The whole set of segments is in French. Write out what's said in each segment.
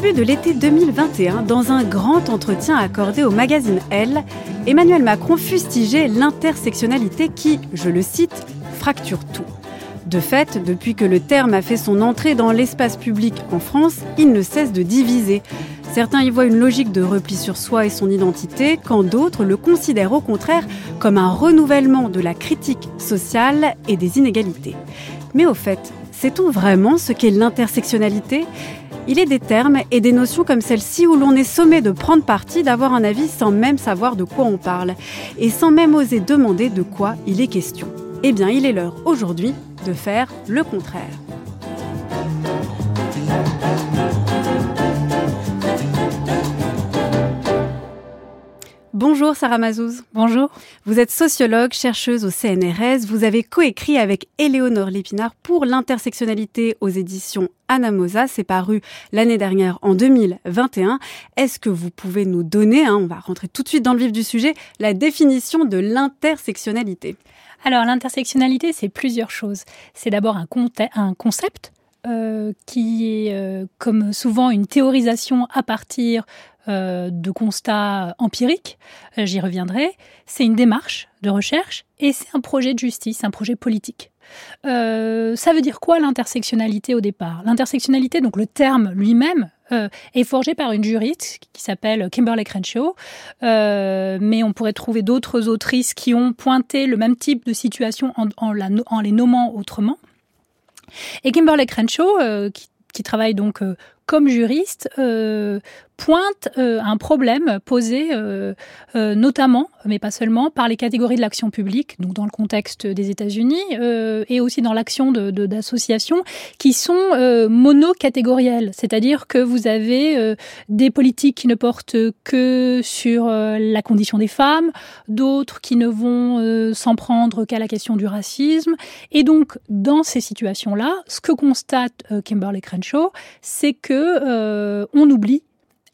début de l'été 2021, dans un grand entretien accordé au magazine Elle, Emmanuel Macron fustigeait l'intersectionnalité qui, je le cite, fracture tout. De fait, depuis que le terme a fait son entrée dans l'espace public en France, il ne cesse de diviser. Certains y voient une logique de repli sur soi et son identité, quand d'autres le considèrent au contraire comme un renouvellement de la critique sociale et des inégalités. Mais au fait, sait-on vraiment ce qu'est l'intersectionnalité? Il est des termes et des notions comme celle-ci où l'on est sommé de prendre parti, d'avoir un avis sans même savoir de quoi on parle et sans même oser demander de quoi il est question. Eh bien, il est l'heure aujourd'hui de faire le contraire. Bonjour Sarah Mazouz. Bonjour. Vous êtes sociologue, chercheuse au CNRS. Vous avez coécrit avec Éléonore Lépinard pour l'intersectionnalité aux éditions Anamosa. C'est paru l'année dernière en 2021. Est-ce que vous pouvez nous donner, hein, on va rentrer tout de suite dans le vif du sujet, la définition de l'intersectionnalité? Alors l'intersectionnalité, c'est plusieurs choses. C'est d'abord un, un concept euh, qui est, euh, comme souvent, une théorisation à partir euh, de constats empiriques, euh, j'y reviendrai, c'est une démarche de recherche et c'est un projet de justice, un projet politique. Euh, ça veut dire quoi l'intersectionnalité au départ? L'intersectionnalité, donc le terme lui-même, est forgé par une juriste qui s'appelle Kimberly Crenshaw, mais on pourrait trouver d'autres autrices qui ont pointé le même type de situation en, les nommant autrement. Et Kimberly Crenshaw, qui, travaille donc comme juriste, pointe euh, un problème posé euh, euh, notamment, mais pas seulement, par les catégories de l'action publique, donc dans le contexte des États-Unis, et aussi dans l'action d'associations de, qui sont monocatégorielles, c'est-à-dire que vous avez des politiques qui ne portent que sur la condition des femmes, d'autres qui ne vont s'en prendre qu'à la question du racisme, et donc dans ces situations-là, ce que constate Kimberly Crenshaw, c'est que on oublie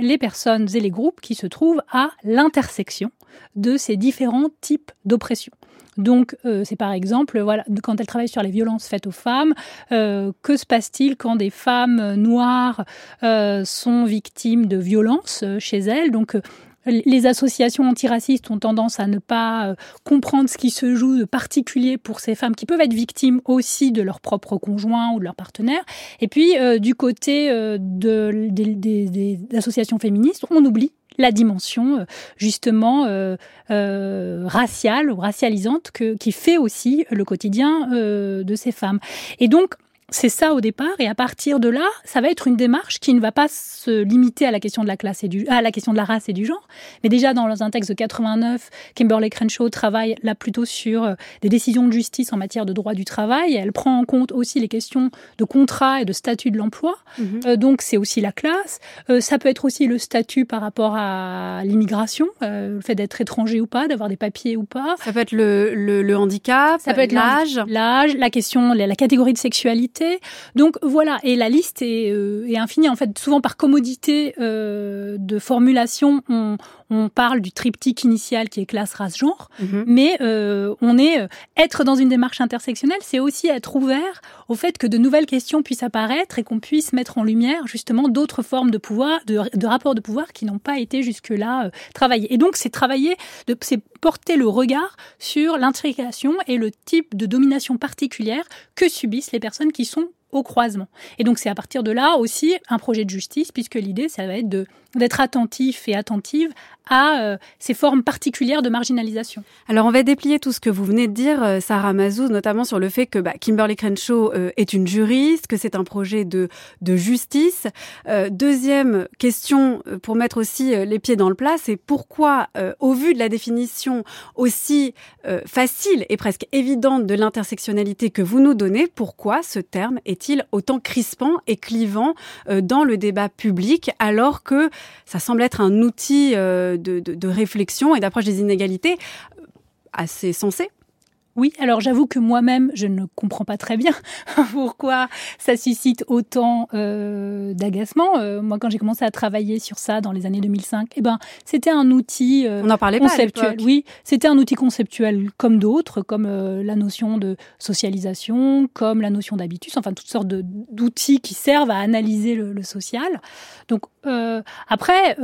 les personnes et les groupes qui se trouvent à l'intersection de ces différents types d'oppression. Donc, euh, c'est par exemple, voilà, quand elle travaille sur les violences faites aux femmes, euh, que se passe-t-il quand des femmes noires euh, sont victimes de violences chez elles? Les associations antiracistes ont tendance à ne pas euh, comprendre ce qui se joue de particulier pour ces femmes qui peuvent être victimes aussi de leur propre conjoint ou de leur partenaire. Et puis, euh, du côté euh, de, des, associations féministes, on oublie la dimension justement raciale ou racialisante qui fait aussi le quotidien de ces femmes. Et donc, c'est ça au départ, et à partir de là, ça va être une démarche qui ne va pas se limiter à la question de la classe et du, à la question de la race et du genre. Mais déjà dans un texte de 89, Kimberly Crenshaw travaille là plutôt sur euh, des décisions de justice en matière de droit du travail. Elle prend en compte aussi les questions de contrat et de statut de l'emploi. Mhm. Euh, donc c'est aussi la classe. Euh, ça peut être aussi le statut par rapport à l'immigration, le fait d'être étranger ou pas, d'avoir des papiers ou pas. Ça peut être le, le, handicap, ça peut être l'âge, l'âge, la question, la catégorie de sexualité donc voilà, et la liste est, euh, est infinie. En fait, souvent par commodité euh, de formulation, on, on parle du triptyque initial qui est classe, race, genre, mhm. mais euh, on est euh, être dans une démarche intersectionnelle, c'est aussi être ouvert au fait que de nouvelles questions puissent apparaître et qu'on puisse mettre en lumière justement d'autres formes de pouvoir, de, de rapports de pouvoir qui n'ont pas été jusque-là euh, travaillés. Et donc c'est travailler, c'est porter le regard sur l'intrication et le type de domination particulière que subissent les personnes qui sont au croisement. Et donc c'est à partir de là aussi un projet de justice, puisque l'idée, ça va être d'être attentif et attentive à euh, ces formes particulières de marginalisation. Alors on va déplier tout ce que vous venez de dire, euh, Sarah Mazouz, notamment sur le fait que bah, Kimberly Crenshaw euh, est une juriste, que c'est un projet de, de justice. deuxième question, pour mettre aussi les pieds dans le plat, c'est pourquoi, au vu de la définition aussi facile et presque évidente de l'intersectionnalité que vous nous donnez, pourquoi ce terme est il autant crispant et clivant dans le débat public alors que ça semble être un outil de, de réflexion et d'approche des inégalités assez sensé. Oui, alors j'avoue que moi-même, je ne comprends pas très bien pourquoi ça suscite autant euh, d'agacement. Euh, moi, quand j'ai commencé à travailler sur ça dans les années 2005, eh ben, c'était un outil euh, On en parlait conceptuel. oui, c'était un outil conceptuel comme d'autres, comme la notion de socialisation, comme la notion d'habitus, enfin toutes sortes d'outils qui servent à analyser le, le social. Donc après,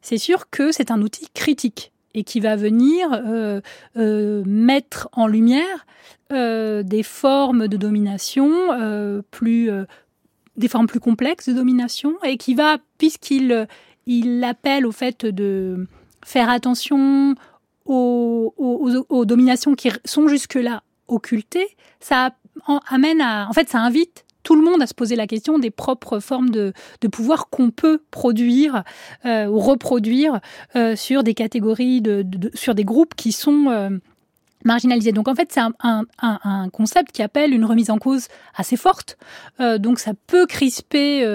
c'est sûr que c'est un outil critique et qui va venir euh, euh, mettre en lumière euh, des formes de domination plus des formes plus complexes de domination et qui va puisqu'il il appelle au fait de faire attention aux, aux dominations qui sont jusque-là occultées, ça amène à en fait ça invite tout le monde à se poser la question des propres formes de, pouvoir qu'on peut produire euh, ou reproduire euh, sur des catégories, de, sur des groupes qui sont euh, marginalisés. Donc en fait, c'est un, concept qui appelle une remise en cause assez forte. donc ça peut crisper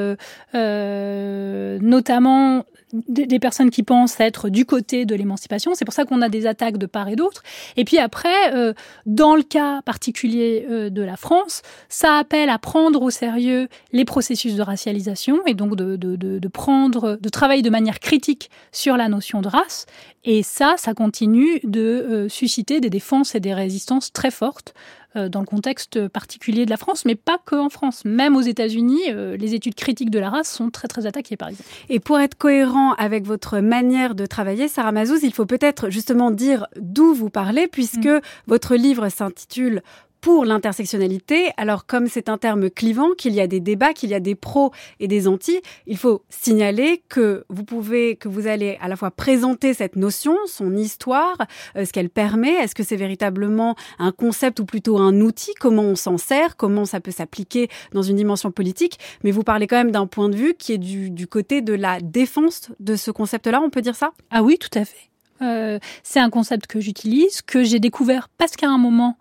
notamment des, personnes qui pensent être du côté de l'émancipation. C'est pour ça qu'on a des attaques de part et d'autre. Et puis après, euh, dans le cas particulier euh, de la France, ça appelle à prendre au sérieux les processus de racialisation et donc de, de, de, de prendre, de travailler de manière critique sur la notion de race. Et ça, ça continue de euh, susciter des défenses et des résistances très fortes dans le contexte particulier de la France, mais pas que en France. Même aux États-Unis, euh, les études critiques de la race sont très très attaquées, par exemple. Et pour être cohérent avec votre manière de travailler, Sarah Mazouz, il faut peut-être justement dire d'où vous parlez, puisque mm. votre livre s'intitule pour l'intersectionnalité. Alors comme c'est un terme clivant, qu'il y a des débats, qu'il y a des pros et des anti, il faut signaler que vous pouvez, que vous allez à la fois présenter cette notion, son histoire, euh, ce qu'elle permet. Est-ce que c'est véritablement un concept ou plutôt un outil? Comment on s'en sert? Comment ça peut s'appliquer dans une dimension politique? Mais vous parlez quand même d'un point de vue qui est du, côté de la défense de ce concept-là. On peut dire ça? Ah oui, tout à fait. Euh, c'est un concept que j'utilise, que j'ai découvert parce qu'à un moment,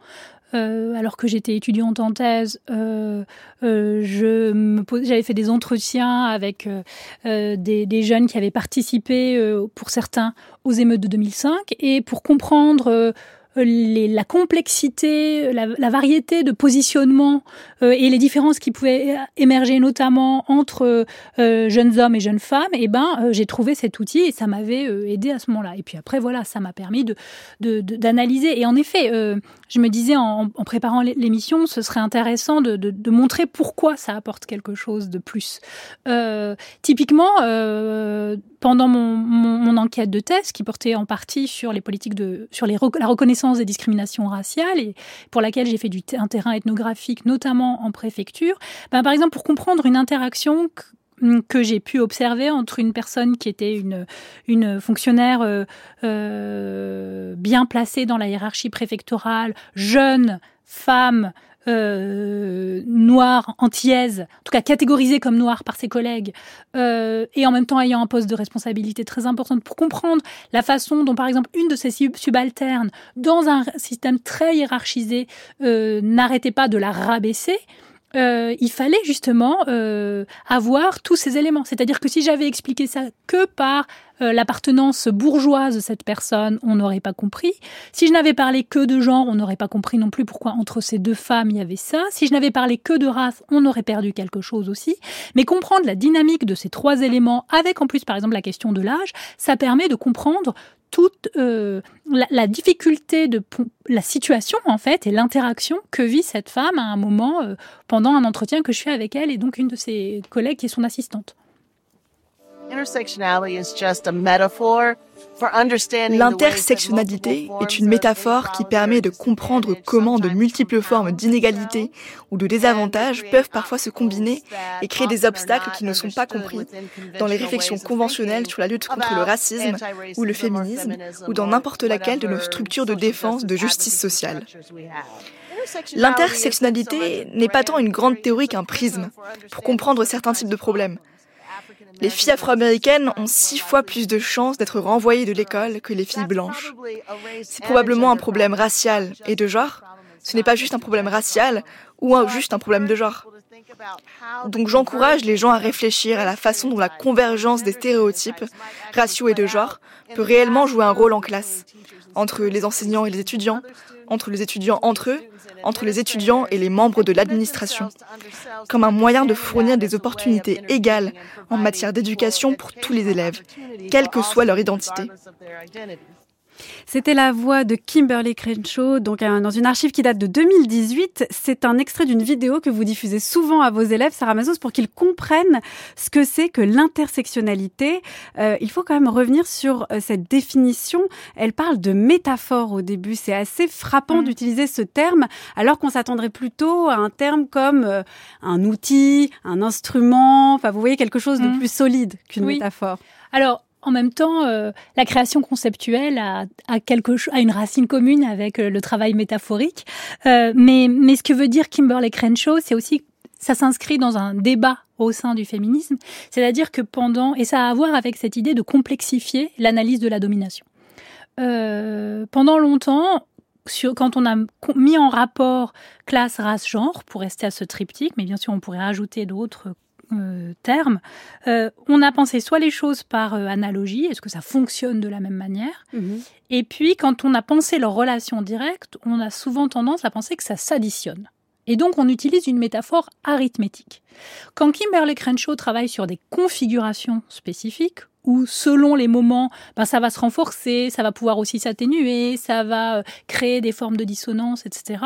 euh, alors que j'étais étudiante en thèse, euh, euh, j'avais fait des entretiens avec des, jeunes qui avaient participé, pour certains, aux émeutes de 2005, et pour comprendre la complexité, la, variété de positionnement et les différences qui pouvaient émerger notamment entre jeunes hommes et jeunes femmes, et eh ben j'ai trouvé cet outil et ça m'avait aidé à ce moment-là. Et puis après voilà, ça m'a permis d'analyser. et en effet, je me disais en, préparant l'émission, ce serait intéressant de, de, montrer pourquoi ça apporte quelque chose de plus. typiquement, pendant mon, mon, mon, enquête de thèse qui portait en partie sur les politiques de sur les, la reconnaissance des discriminations raciales et pour laquelle j'ai fait du un terrain ethnographique, notamment en préfecture. Ben, par exemple, pour comprendre une interaction que j'ai pu observer entre une personne qui était une, une fonctionnaire euh, euh, bien placée dans la hiérarchie préfectorale, jeune, femme, euh, noire, antillaise, en tout cas catégorisée comme noire par ses collègues, euh, et en même temps ayant un poste de responsabilité très importante pour comprendre la façon dont, par exemple, une de ses subalternes, dans un système très hiérarchisé, euh, n'arrêtait pas de la rabaisser, euh, il fallait justement euh, avoir tous ces éléments. C'est-à-dire que si j'avais expliqué ça que par euh, l'appartenance bourgeoise de cette personne, on n'aurait pas compris. Si je n'avais parlé que de genre, on n'aurait pas compris non plus pourquoi entre ces deux femmes il y avait ça. Si je n'avais parlé que de race, on aurait perdu quelque chose aussi. Mais comprendre la dynamique de ces trois éléments, avec en plus par exemple la question de l'âge, ça permet de comprendre toute euh, la, difficulté de la situation en fait et l'interaction que vit cette femme à un moment euh, pendant un entretien que je fais avec elle et donc une de ses collègues qui est son assistante. L'intersectionnalité est une métaphore qui permet de comprendre comment de multiples formes d'inégalité ou de désavantages peuvent parfois se combiner et créer des obstacles qui ne sont pas compris dans les réflexions conventionnelles sur la lutte contre le racisme ou le féminisme ou dans n'importe laquelle de nos structures de défense de justice sociale. L'intersectionnalité n'est pas tant une grande théorie qu'un prisme pour comprendre certains types de problèmes. Les filles afro-américaines ont six fois plus de chances d'être renvoyées de l'école que les filles blanches. C'est probablement un problème racial et de genre. Ce n'est pas juste un problème racial ou juste un problème de genre. Donc j'encourage les gens à réfléchir à la façon dont la convergence des stéréotypes, raciaux et de genre peut réellement jouer un rôle en classe, entre les enseignants et les étudiants, entre les étudiants entre eux, entre les étudiants et les membres de l'administration, comme un moyen de fournir des opportunités égales en matière d'éducation pour tous les élèves, quelle que soit leur identité. C'était la voix de Kimberly Crenshaw, donc dans une archive qui date de 2018. C'est un extrait d'une vidéo que vous diffusez souvent à vos élèves, Sarah Mazos, pour qu'ils comprennent ce que c'est que l'intersectionnalité. Euh, il faut quand même revenir sur euh, cette définition. Elle parle de métaphore au début. C'est assez frappant mm. d'utiliser ce terme, alors qu'on s'attendrait plutôt à un terme comme euh, un outil, un instrument. Enfin, vous voyez quelque chose de mm. plus solide qu'une métaphore. Alors, en même temps, euh, la création conceptuelle a, a une racine commune avec euh, le travail métaphorique. Euh, mais, ce que veut dire Kimberly Crenshaw, c'est aussi ça s'inscrit dans un débat au sein du féminisme, c'est-à-dire que pendant, et ça a à voir avec cette idée de complexifier l'analyse de la domination. pendant longtemps, quand on a mis en rapport classe, race, genre, pour rester à ce triptyque, mais bien sûr on pourrait ajouter d'autres euh, terme, euh, on a pensé soit les choses par euh, analogie, est-ce que ça fonctionne de la même manière mhm. Et puis, quand on a pensé leur relation directe, on a souvent tendance à penser que ça s'additionne. Et donc, on utilise une métaphore arithmétique. Quand Kimberly Crenshaw travaille sur des configurations spécifiques, où selon les moments, ben, ça va se renforcer, ça va pouvoir aussi s'atténuer, ça va euh, créer des formes de dissonance, etc.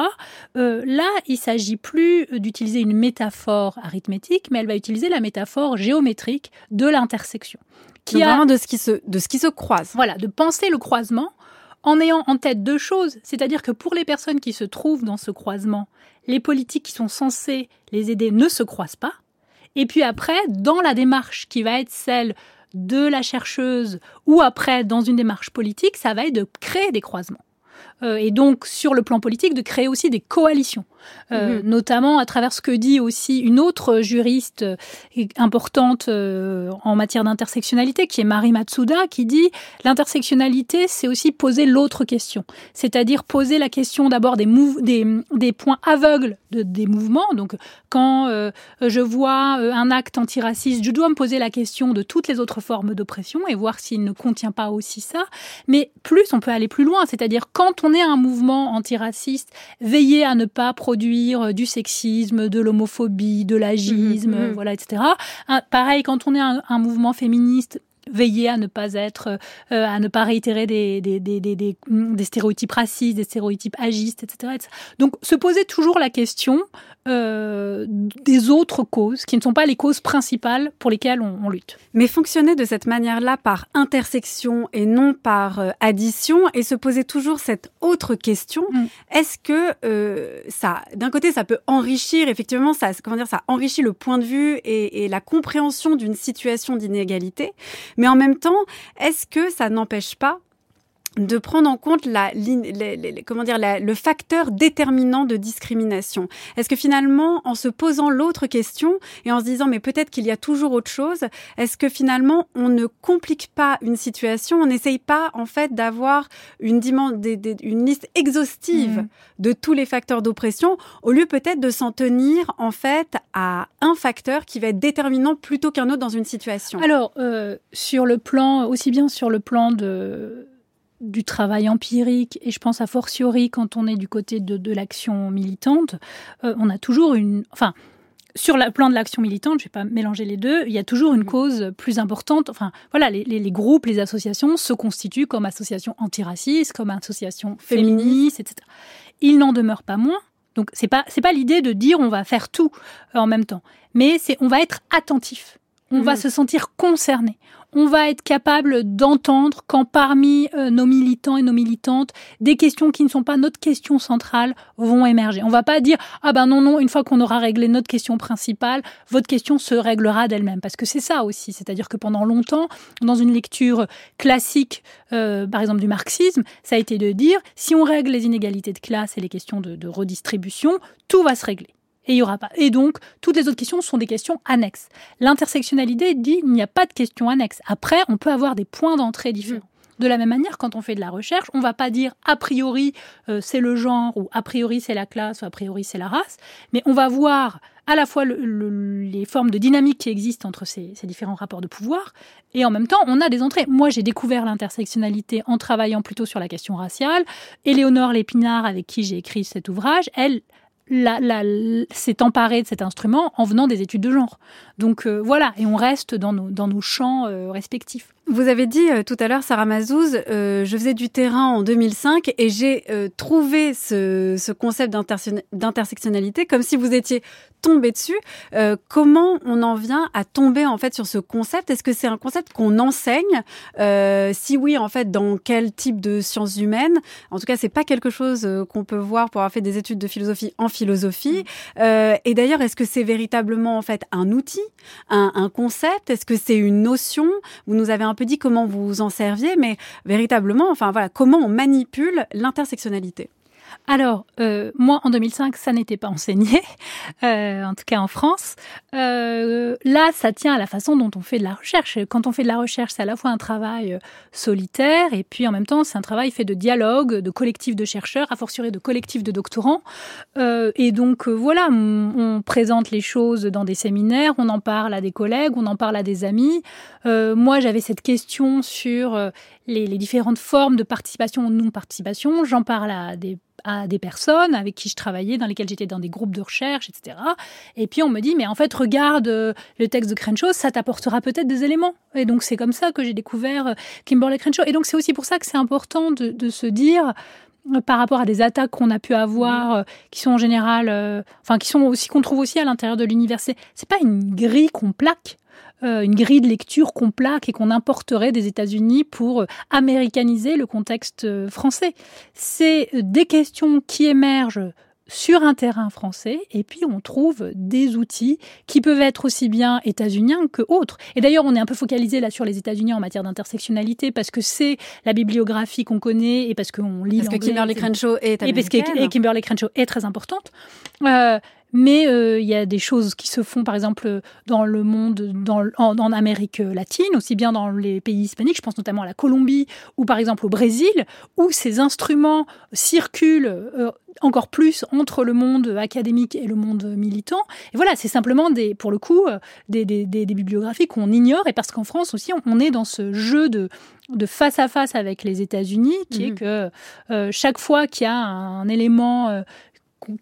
Euh, là, il s'agit plus d'utiliser une métaphore arithmétique, mais elle va utiliser la métaphore géométrique de l'intersection. Qui a de ce qui se de ce qui se croise. Voilà, de penser le croisement en ayant en tête deux choses, c'est-à-dire que pour les personnes qui se trouvent dans ce croisement, les politiques qui sont censées les aider ne se croisent pas. Et puis après, dans la démarche qui va être celle de la chercheuse ou après dans une démarche politique, ça va être de créer des croisements. Euh, et donc sur le plan politique de créer aussi des coalitions. Euh, mhm. notamment à travers ce que dit aussi une autre juriste euh, importante euh, en matière d'intersectionnalité, qui est Marie Matsuda, qui dit l'intersectionnalité, c'est aussi poser l'autre question, c'est-à-dire poser la question d'abord des, des, des, points aveugles de, des mouvements. Donc, quand je vois un acte antiraciste, je dois me poser la question de toutes les autres formes d'oppression et voir s'il ne contient pas aussi ça. Mais plus, on peut aller plus loin, c'est-à-dire quand on est un mouvement antiraciste, veiller à ne pas produire euh, du sexisme, de l'homophobie, de l'agisme, mhm, mhm. voilà, etc. pareil, quand on est un, un mouvement féministe, veiller à ne pas être, euh, à ne pas réitérer des, des, des, des, des stéréotypes racistes, des stéréotypes agistes, etc. etc. Donc, se poser toujours la question euh, des autres causes qui ne sont pas les causes principales pour lesquelles on, lutte. Mais fonctionner de cette manière-là par intersection et non par euh, addition et se poser toujours cette autre question, mm. est-ce que euh, ça, d'un côté, ça peut enrichir, effectivement, ça, comment dire, ça enrichit le point de vue et, et la compréhension d'une situation d'inégalité, mais en même temps, est-ce que ça n'empêche pas de prendre en compte la, comment dire, le facteur déterminant de discrimination. Est-ce que finalement, en se posant l'autre question et en se disant mais peut-être qu'il y a toujours autre chose, est-ce que finalement on ne complique pas une situation, on n'essaye pas en fait d'avoir une, une liste exhaustive mmh. de tous les facteurs d'oppression au lieu peut-être de s'en tenir en fait à un facteur qui va être déterminant plutôt qu'un autre dans une situation? Alors euh, sur le plan aussi bien sur le plan de du travail empirique, et je pense à fortiori quand on est du côté de, l'action militante, euh, on a toujours une... Enfin, sur le plan de l'action militante, je ne vais pas mélanger les deux, il y a toujours une cause plus importante. Enfin, voilà, les, groupes, les associations se constituent comme associations antiracistes, comme associations féministes, etc. Il n'en demeure pas moins. Donc, c'est pas c'est pas l'idée de dire on va faire tout en même temps, mais c'est on va être attentif on va mhm. se sentir concerné. On va être capable d'entendre quand parmi euh, nos militants et nos militantes, des questions qui ne sont pas notre question centrale vont émerger. On va pas dire ah ben non non, une fois qu'on aura réglé notre question principale, votre question se réglera d'elle-même parce que c'est ça aussi, c'est-à-dire que pendant longtemps, dans une lecture classique, euh, par exemple du marxisme, ça a été de dire si on règle les inégalités de classe et les questions de redistribution, tout va se régler et il aura pas. Et donc, toutes les autres questions sont des questions annexes. L'intersectionnalité dit il n'y a pas de questions annexes. Après, on peut avoir des points d'entrée différents. De la même manière, quand on fait de la recherche, on va pas dire a priori c'est le genre ou a priori c'est la classe ou a priori c'est la race, mais on va voir à la fois les formes de dynamique qui existent entre ces, différents rapports de pouvoir, et en même temps, on a des entrées. Moi, j'ai découvert l'intersectionnalité en travaillant plutôt sur la question raciale. Éléonore Lépinard, avec qui j'ai écrit cet ouvrage, elle s'est emparée de cet instrument en venant des études de genre. Donc euh, voilà, et on reste dans nos, dans nos champs euh, respectifs. Vous avez dit euh, tout à l'heure, Sarah Mazouz, euh, je faisais du terrain en 2005 et j'ai euh, trouvé ce, ce concept d'intersectionnalité comme si vous étiez tombé dessus. comment on en vient à tomber en fait sur ce concept? Est-ce que c'est un concept qu'on enseigne? Si oui, en fait, dans quel type de sciences humaines? En tout cas, c'est pas quelque chose qu'on peut voir pour avoir fait des études de philosophie en philosophie. et d'ailleurs, est-ce que c'est véritablement en fait un outil, un, un concept? Est-ce que c'est une notion? Vous nous avez un peu dit comment vous en serviez, mais véritablement, enfin voilà, comment on manipule l'intersectionnalité. Alors, euh, moi, en 2005, ça n'était pas enseigné, euh, en tout cas en France. Euh, là, ça tient à la façon dont on fait de la recherche. Quand on fait de la recherche, c'est à la fois un travail solitaire et puis en même temps, c'est un travail fait de dialogue, de collectifs de chercheurs, à fortiori de collectifs de doctorants. et donc, voilà, on, présente les choses dans des séminaires, on en parle à des collègues, on en parle à des amis. moi, j'avais cette question sur les, les différentes formes de participation ou non-participation. J'en parle à des à des personnes avec qui je travaillais, dans lesquelles j'étais dans des groupes de recherche, etc. Et puis on me dit, mais en fait, regarde euh, le texte de Crenshaw, ça t'apportera peut-être des éléments. Et donc c'est comme ça que j'ai découvert euh, Kimberley Crenshaw. Et donc c'est aussi pour ça que c'est important de, se dire, euh, par rapport à des attaques qu'on a pu avoir, qui sont en général, enfin qui sont aussi qu'on trouve aussi à l'intérieur de l'université. C'est pas une grille qu'on plaque. Euh, une grille de lecture qu'on plaque et qu'on importerait des États-Unis pour euh, américaniser le contexte euh, français. C'est des questions qui émergent sur un terrain français et puis on trouve des outils qui peuvent être aussi bien états-uniens que autres. Et d'ailleurs, on est un peu focalisé là sur les États-Unis en matière d'intersectionnalité parce que c'est la bibliographie qu'on connaît et parce qu'on lit Parce que Kimberly Crenshaw est et parce que Kimberly Crenshaw est très importante. Euh, mais euh, il y a des choses qui se font, par exemple, dans le monde, dans, en, Amérique latine, aussi bien dans les pays hispaniques, je pense notamment à la Colombie ou par exemple au Brésil, où ces instruments circulent euh, encore plus entre le monde académique et le monde militant. Et voilà, c'est simplement des, pour le coup, euh, des, des, des, bibliographies qu'on ignore, et parce qu'en France aussi, on, est dans ce jeu de, de face à face avec les États-Unis, qui est mmh. que chaque fois qu'il y a un, élément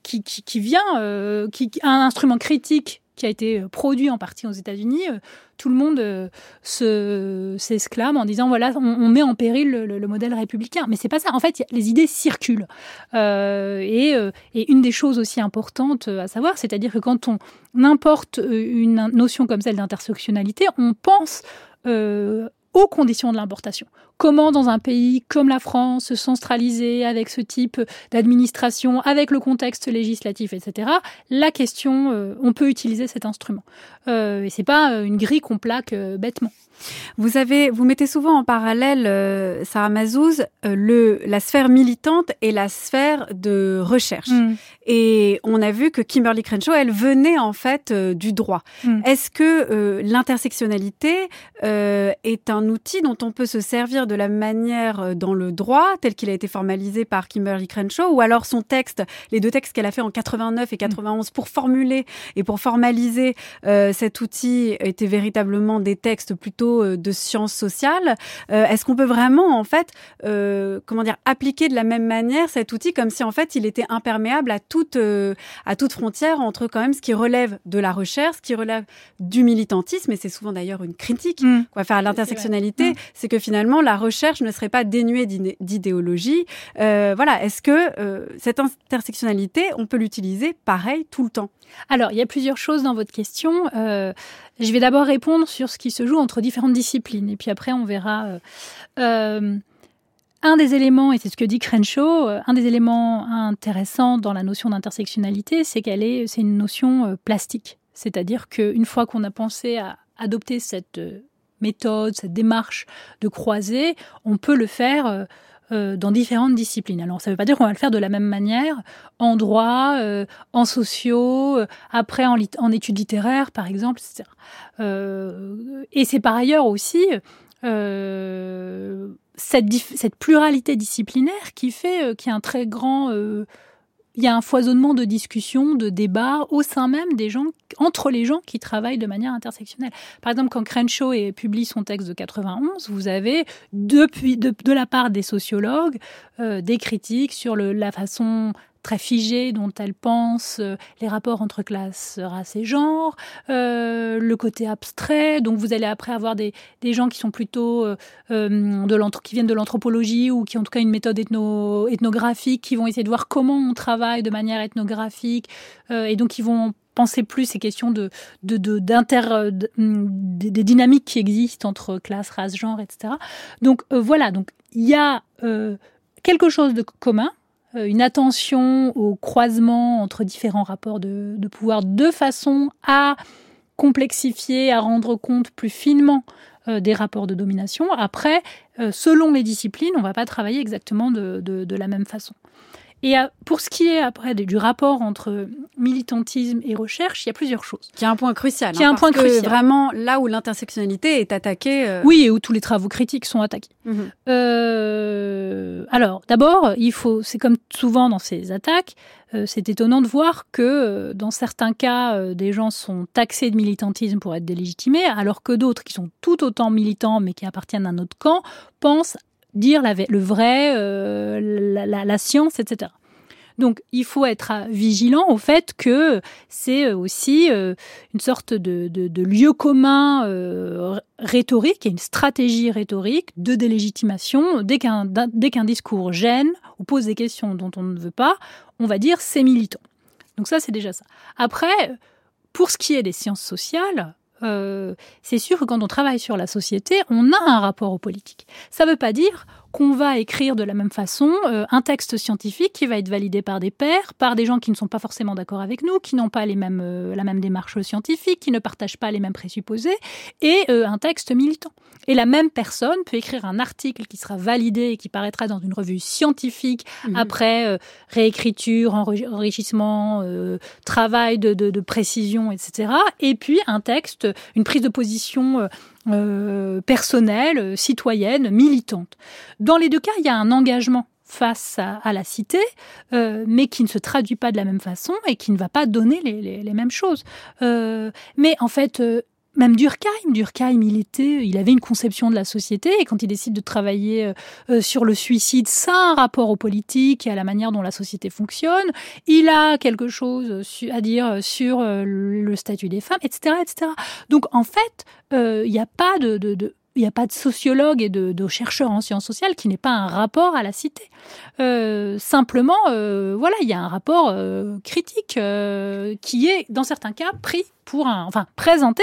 qui, qui, vient, euh, qui, un instrument critique qui a été euh, produit en partie aux États-Unis, euh, tout le monde se s'exclame en disant voilà, on, met en péril le, modèle républicain. Mais c'est pas ça. En fait, les idées circulent. et, une des choses aussi importantes à savoir, c'est-à-dire que quand on importe une notion comme celle d'intersectionnalité, on pense aux conditions de l'importation. Comment dans un pays comme la France se centraliser avec ce type d'administration, avec le contexte législatif, etc. La question, euh, on peut utiliser cet instrument. Euh, et c'est pas euh, une grille qu'on plaque bêtement. Vous avez, vous mettez souvent en parallèle, euh, Sarah Mazouz, euh, le, la sphère militante et la sphère de recherche. Mm. Et on a vu que Kimberly Crenshaw, elle venait en fait euh, du droit. Mm. Est-ce que l'intersectionnalité est un outil dont on peut se servir de la manière dans le droit, tel qu'il a été formalisé par Kimberly Crenshaw, ou alors son texte, les deux textes qu'elle a fait en 89 et 91 pour formuler et pour formaliser cet outil étaient véritablement des textes plutôt euh, de sciences sociales. Euh, est-ce qu'on peut vraiment, en fait, euh, comment dire, appliquer de la même manière cet outil comme si, en fait, il était imperméable à toute, à toute frontière entre quand même ce qui relève de la recherche, ce qui relève du militantisme, et c'est souvent d'ailleurs une critique mmh. qu'on va faire à l'intersectionnalité, mmh. c'est que finalement, la recherche ne serait pas dénuée d'idéologie. voilà, est-ce que cette intersectionnalité, on peut l'utiliser pareil tout le temps? Alors, il y a plusieurs choses dans votre question. Je vais d'abord répondre sur ce qui se joue entre différentes disciplines, et puis après on verra. Euh, euh, un des éléments, et c'est ce que dit Crenshaw, euh, un des éléments intéressants dans la notion d'intersectionnalité, c'est qu'elle est, c'est une notion plastique. C'est-à-dire qu'une fois qu'on a pensé à adopter cette méthode, cette démarche de croiser, on peut le faire euh, dans différentes disciplines. Alors ça ne veut pas dire qu'on va le faire de la même manière en droit, euh, en sociaux, euh, après en, en, études littéraires par exemple, etc. et c'est par ailleurs aussi cette, cette, pluralité disciplinaire qui fait qu'il y a un très grand il y a un foisonnement de discussions, de débats au sein même des gens, entre les gens qui travaillent de manière intersectionnelle. Par exemple, quand Crenshaw publie son texte de 91, vous avez depuis de, la part des sociologues euh, des critiques sur la façon très figée dont elle pense euh, les rapports entre classe, race et genre, euh, le côté abstrait. Donc vous allez après avoir des, des gens qui sont plutôt euh, de qui viennent de l'anthropologie ou qui ont en tout cas une méthode ethno, ethnographique, qui vont essayer de voir comment on travaille de manière ethnographique et donc qui vont penser plus ces questions de, de, d'inter, des dynamiques qui existent entre classe, race, genre, etc. Donc voilà, donc il y a quelque chose de commun euh, une attention au croisement entre différents rapports de, pouvoir de façon à complexifier, à rendre compte plus finement euh, des rapports de domination. Après, euh, selon les disciplines, on ne va pas travailler exactement de la même façon. Et pour ce qui est après du rapport entre militantisme et recherche, il y a plusieurs choses. Qui est un point crucial. Qui est un hein, point crucial. Vraiment là où l'intersectionnalité est attaquée. Euh, oui, et où tous les travaux critiques sont attaqués. Mhm. euh, alors, d'abord, il faut, c'est comme souvent dans ces attaques, euh, c'est étonnant de voir que euh, dans certains cas, des gens sont taxés de militantisme pour être délégitimés, alors que d'autres qui sont tout autant militants mais qui appartiennent à un autre camp pensent dire le vrai, euh, la, science, etc. Donc il faut être vigilant au fait que c'est aussi euh, une sorte de, lieu commun euh, rhétorique et une stratégie rhétorique de délégitimation. Dès qu'un discours gêne ou pose des questions dont on ne veut pas, on va dire c'est militant. Donc ça c'est déjà ça. Après, pour ce qui est des sciences sociales, euh, c'est sûr que quand on travaille sur la société, on a un rapport aux politiques. Ça ne veut pas dire qu'on va écrire de la même façon euh, un texte scientifique qui va être validé par des pairs, par des gens qui ne sont pas forcément d'accord avec nous, qui n'ont pas les mêmes, euh, la même démarche scientifique, qui ne partagent pas les mêmes présupposés, et un texte militant. Et la même personne peut écrire un article qui sera validé et qui paraîtra dans une revue scientifique mhm. après réécriture, enrichissement, travail de, de, précision, etc. Et puis un texte une prise de position euh, euh, personnelle, citoyenne, militante. Dans les deux cas, il y a un engagement face à, la cité, euh, mais qui ne se traduit pas de la même façon et qui ne va pas donner les, mêmes choses. mais en fait, même Durkheim, Durkheim, il était, il avait une conception de la société et quand il décide de travailler euh, euh, sur le suicide, ça a un rapport aux politiques et à la manière dont la société fonctionne. Il a quelque chose à dire sur euh, le statut des femmes, etc., etc. Donc en fait, il n'y a pas de, il n'y a pas de sociologue et de, de chercheur en sciences sociales qui n'ait pas un rapport à la cité. simplement, voilà, il y a un rapport critique qui est, dans certains cas, pris pour un, enfin, présenté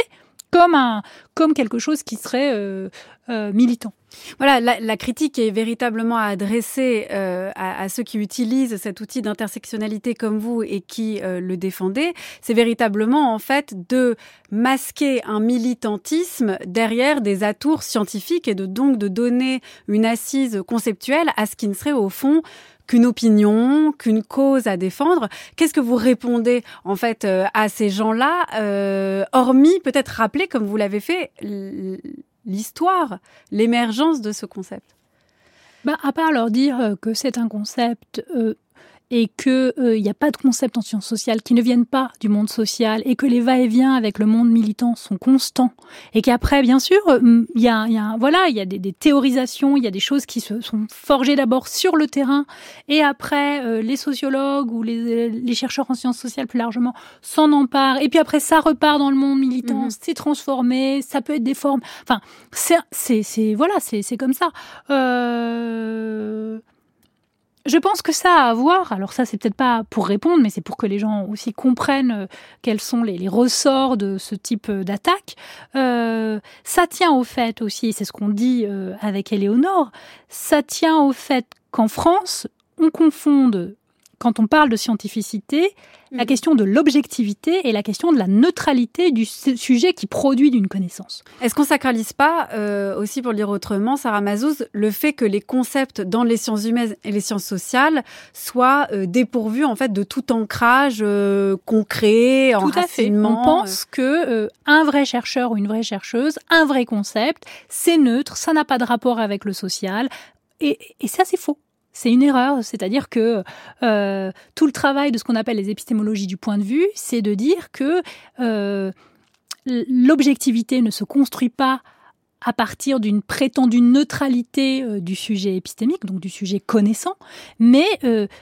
comme, un, comme quelque chose qui serait euh, euh, militant. Voilà, la, critique est véritablement adressée euh, à, ceux qui utilisent cet outil d'intersectionnalité comme vous et qui le défendez. C'est véritablement en fait de masquer un militantisme derrière des atours scientifiques et de donc de donner une assise conceptuelle à ce qui ne serait au fond qu'une opinion, qu'une cause à défendre. Qu'est-ce que vous répondez en fait euh, à ces gens-là, euh, hormis peut-être rappeler, comme vous l'avez fait, l'histoire, l'émergence de ce concept? Bah, À part leur dire euh, que c'est un concept et qu'il n'y euh, a pas de concept en sciences sociales qui ne viennent pas du monde social et que les va-et-vient avec le monde militant sont constants et qu'après, bien sûr, euh, il y a, y a, voilà, il y a des, des théorisations, il y a des choses qui se sont forgées d'abord sur le terrain et après, euh, les sociologues ou les, les, chercheurs en sciences sociales plus largement s'en emparent et puis après, ça repart dans le monde militant, mm-hmm. c'est transformé, ça peut être des formes, enfin, c'est, c'est, voilà, c'est comme ça. Euh je pense que ça a à voir, alors ça c'est peut-être pas pour répondre, mais c'est pour que les gens aussi comprennent euh, quels sont les, ressorts de ce type euh, d'attaque. Euh, ça tient au fait aussi, c'est ce qu'on dit avec Éléonore, ça tient au fait qu'en France, on confonde quand on parle de scientificité, la mm. question de l'objectivité et la question de la neutralité du sujet qui produit d'une connaissance. Est-ce qu'on sacralise pas euh, aussi, pour le dire autrement, Sarah Mazouz, le fait que les concepts dans les sciences humaines et les sciences sociales soient euh, dépourvus en fait de tout ancrage euh, concret, tout à fait. On pense que un vrai chercheur ou une vraie chercheuse, un vrai concept, c'est neutre, ça n'a pas de rapport avec le social, et, et ça c'est faux c'est une erreur. C'est-à-dire que euh, tout le travail de ce qu'on appelle les épistémologies du point de vue, c'est de dire que euh, l'objectivité ne se construit pas à partir d'une prétendue neutralité euh, du sujet épistémique, donc du sujet connaissant, mais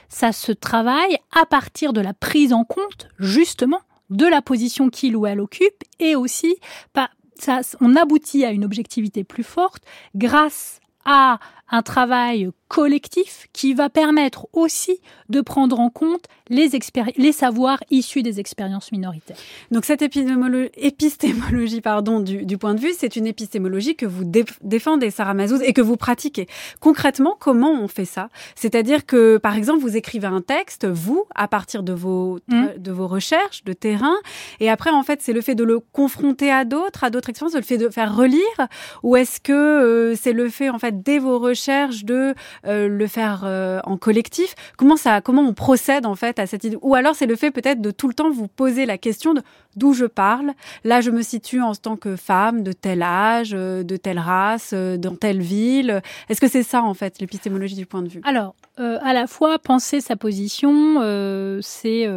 ça se travaille à partir de la prise en compte, justement, de la position qu'il ou elle occupe, et aussi, ça, on aboutit à une objectivité plus forte grâce à un travail collectif qui va permettre aussi de prendre en compte les, les savoirs issus des expériences minoritaires. Donc cette épistémologie pardon, du, point de vue, c'est une épistémologie que vous défendez, Sarah Mazouz, et que vous pratiquez. Concrètement, comment on fait ça? C'est-à-dire que, par exemple, vous écrivez un texte, vous, à partir de vos, mmh. de vos recherches de terrain, et après, en fait, c'est le fait de le confronter à d'autres, à d'autres expériences, le fait de faire relire, ou est-ce que euh, c'est le fait, en fait, dès vos recherches de euh, le faire euh, en collectif Comment ça, comment on procède en fait à cette idée? Ou alors c'est le fait peut-être de tout le temps vous poser la question de d'où je parle. Là, je me situe en tant que femme de tel âge, euh, de telle race, dans telle ville. Est-ce que c'est ça en fait l'épistémologie du point de vue? Alors, à la fois penser sa position, c'est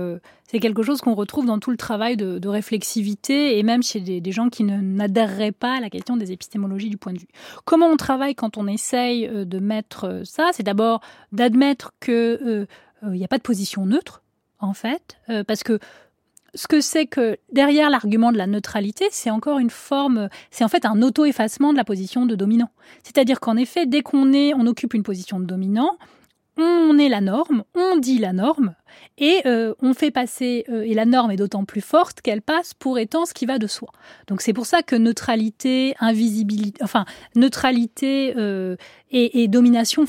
c'est quelque chose qu'on retrouve dans tout le travail de, réflexivité et même chez des, gens qui n'adhéreraient pas à la question des épistémologies du point de vue. Comment on travaille quand on essaye euh, de mettre euh, ça? C'est d'abord d'admettre qu'il euh, n'y a pas de position neutre, en fait, parce que ce que c'est que derrière l'argument de la neutralité, c'est encore une forme, c'est en fait un auto-effacement de la position de dominant. C'est-à-dire qu'en effet, dès qu'on est, on occupe une position de dominant, on est la norme, on dit la norme, et euh, on fait passer, euh, et la norme est d'autant plus forte qu'elle passe pour étant ce qui va de soi. Donc c'est pour ça que neutralité, invisibilité, enfin neutralité euh, et, domination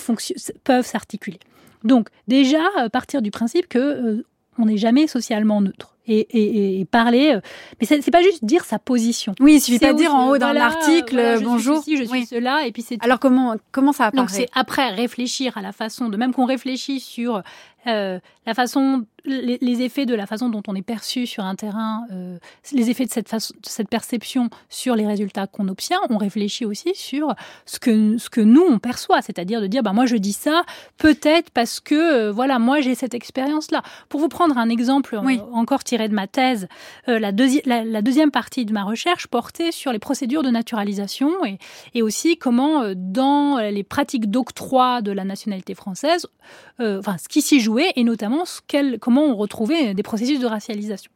peuvent s'articuler. Donc déjà, partir du principe que on n'est jamais socialement neutre et, parler. Euh, mais c'est pas juste dire sa position. Oui, il suffit pas de dire en haut d'un article bonjour. je suis cela et puis c'est. Alors comment comment ça apparaît? Donc c'est après réfléchir à la façon de même qu'on réfléchit sur euh, la façon, les, effets de la façon dont on est perçu sur un terrain, euh, les effets de cette, façon, cette perception sur les résultats qu'on obtient, on réfléchit aussi sur ce que, ce que nous, on perçoit. C'est-à-dire de dire, bah, moi, je dis ça, peut-être parce que, euh, voilà, moi, j'ai cette expérience-là. Pour vous prendre un exemple encore tiré de ma thèse, la, la, deuxième partie de ma recherche portait sur les procédures de naturalisation et, et aussi comment, dans les pratiques d'octroi de la nationalité française, enfin, ce qui s'y jouait, et notamment comment on retrouvait des processus de racialisation.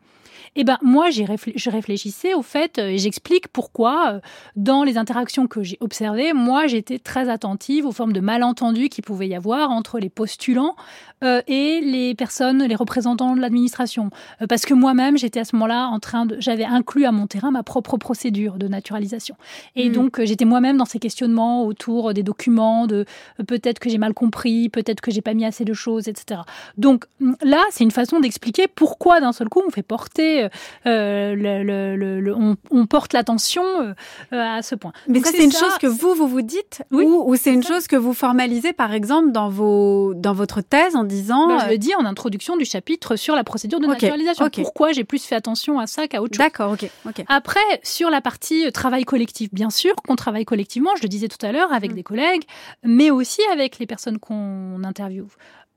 Eh ben moi, je réfléchissais au fait, euh, et j'explique pourquoi, euh, dans les interactions que j'ai observées, moi, j'étais très attentive aux formes de malentendus qu'il pouvait y avoir entre les postulants euh, et les personnes, les représentants de l'administration. parce que moi-même, j'étais à ce moment-là en train de, j'avais inclus à mon terrain ma propre procédure de naturalisation. Et hmm. donc, j'étais moi-même dans ces questionnements autour des documents, de peut-être que j'ai mal compris, peut-être que j'ai pas mis assez de choses, etc. Donc là, c'est une façon d'expliquer pourquoi d'un seul coup on fait porter euh, le, on, porte l'attention euh, à ce point. Mais c'est une chose que vous, vous vous dites ou, c'est une chose que vous formalisez, par exemple, dans, vos, dans votre thèse en disant... Ben, je le dis en introduction du chapitre sur la procédure de naturalisation. Pourquoi j'ai plus fait attention à ça qu'à autre chose? D'accord, ok. Après, sur la partie travail collectif, bien sûr qu'on travaille collectivement, je le disais tout à l'heure, avec mm. des collègues, mais aussi avec les personnes qu'on interviewe.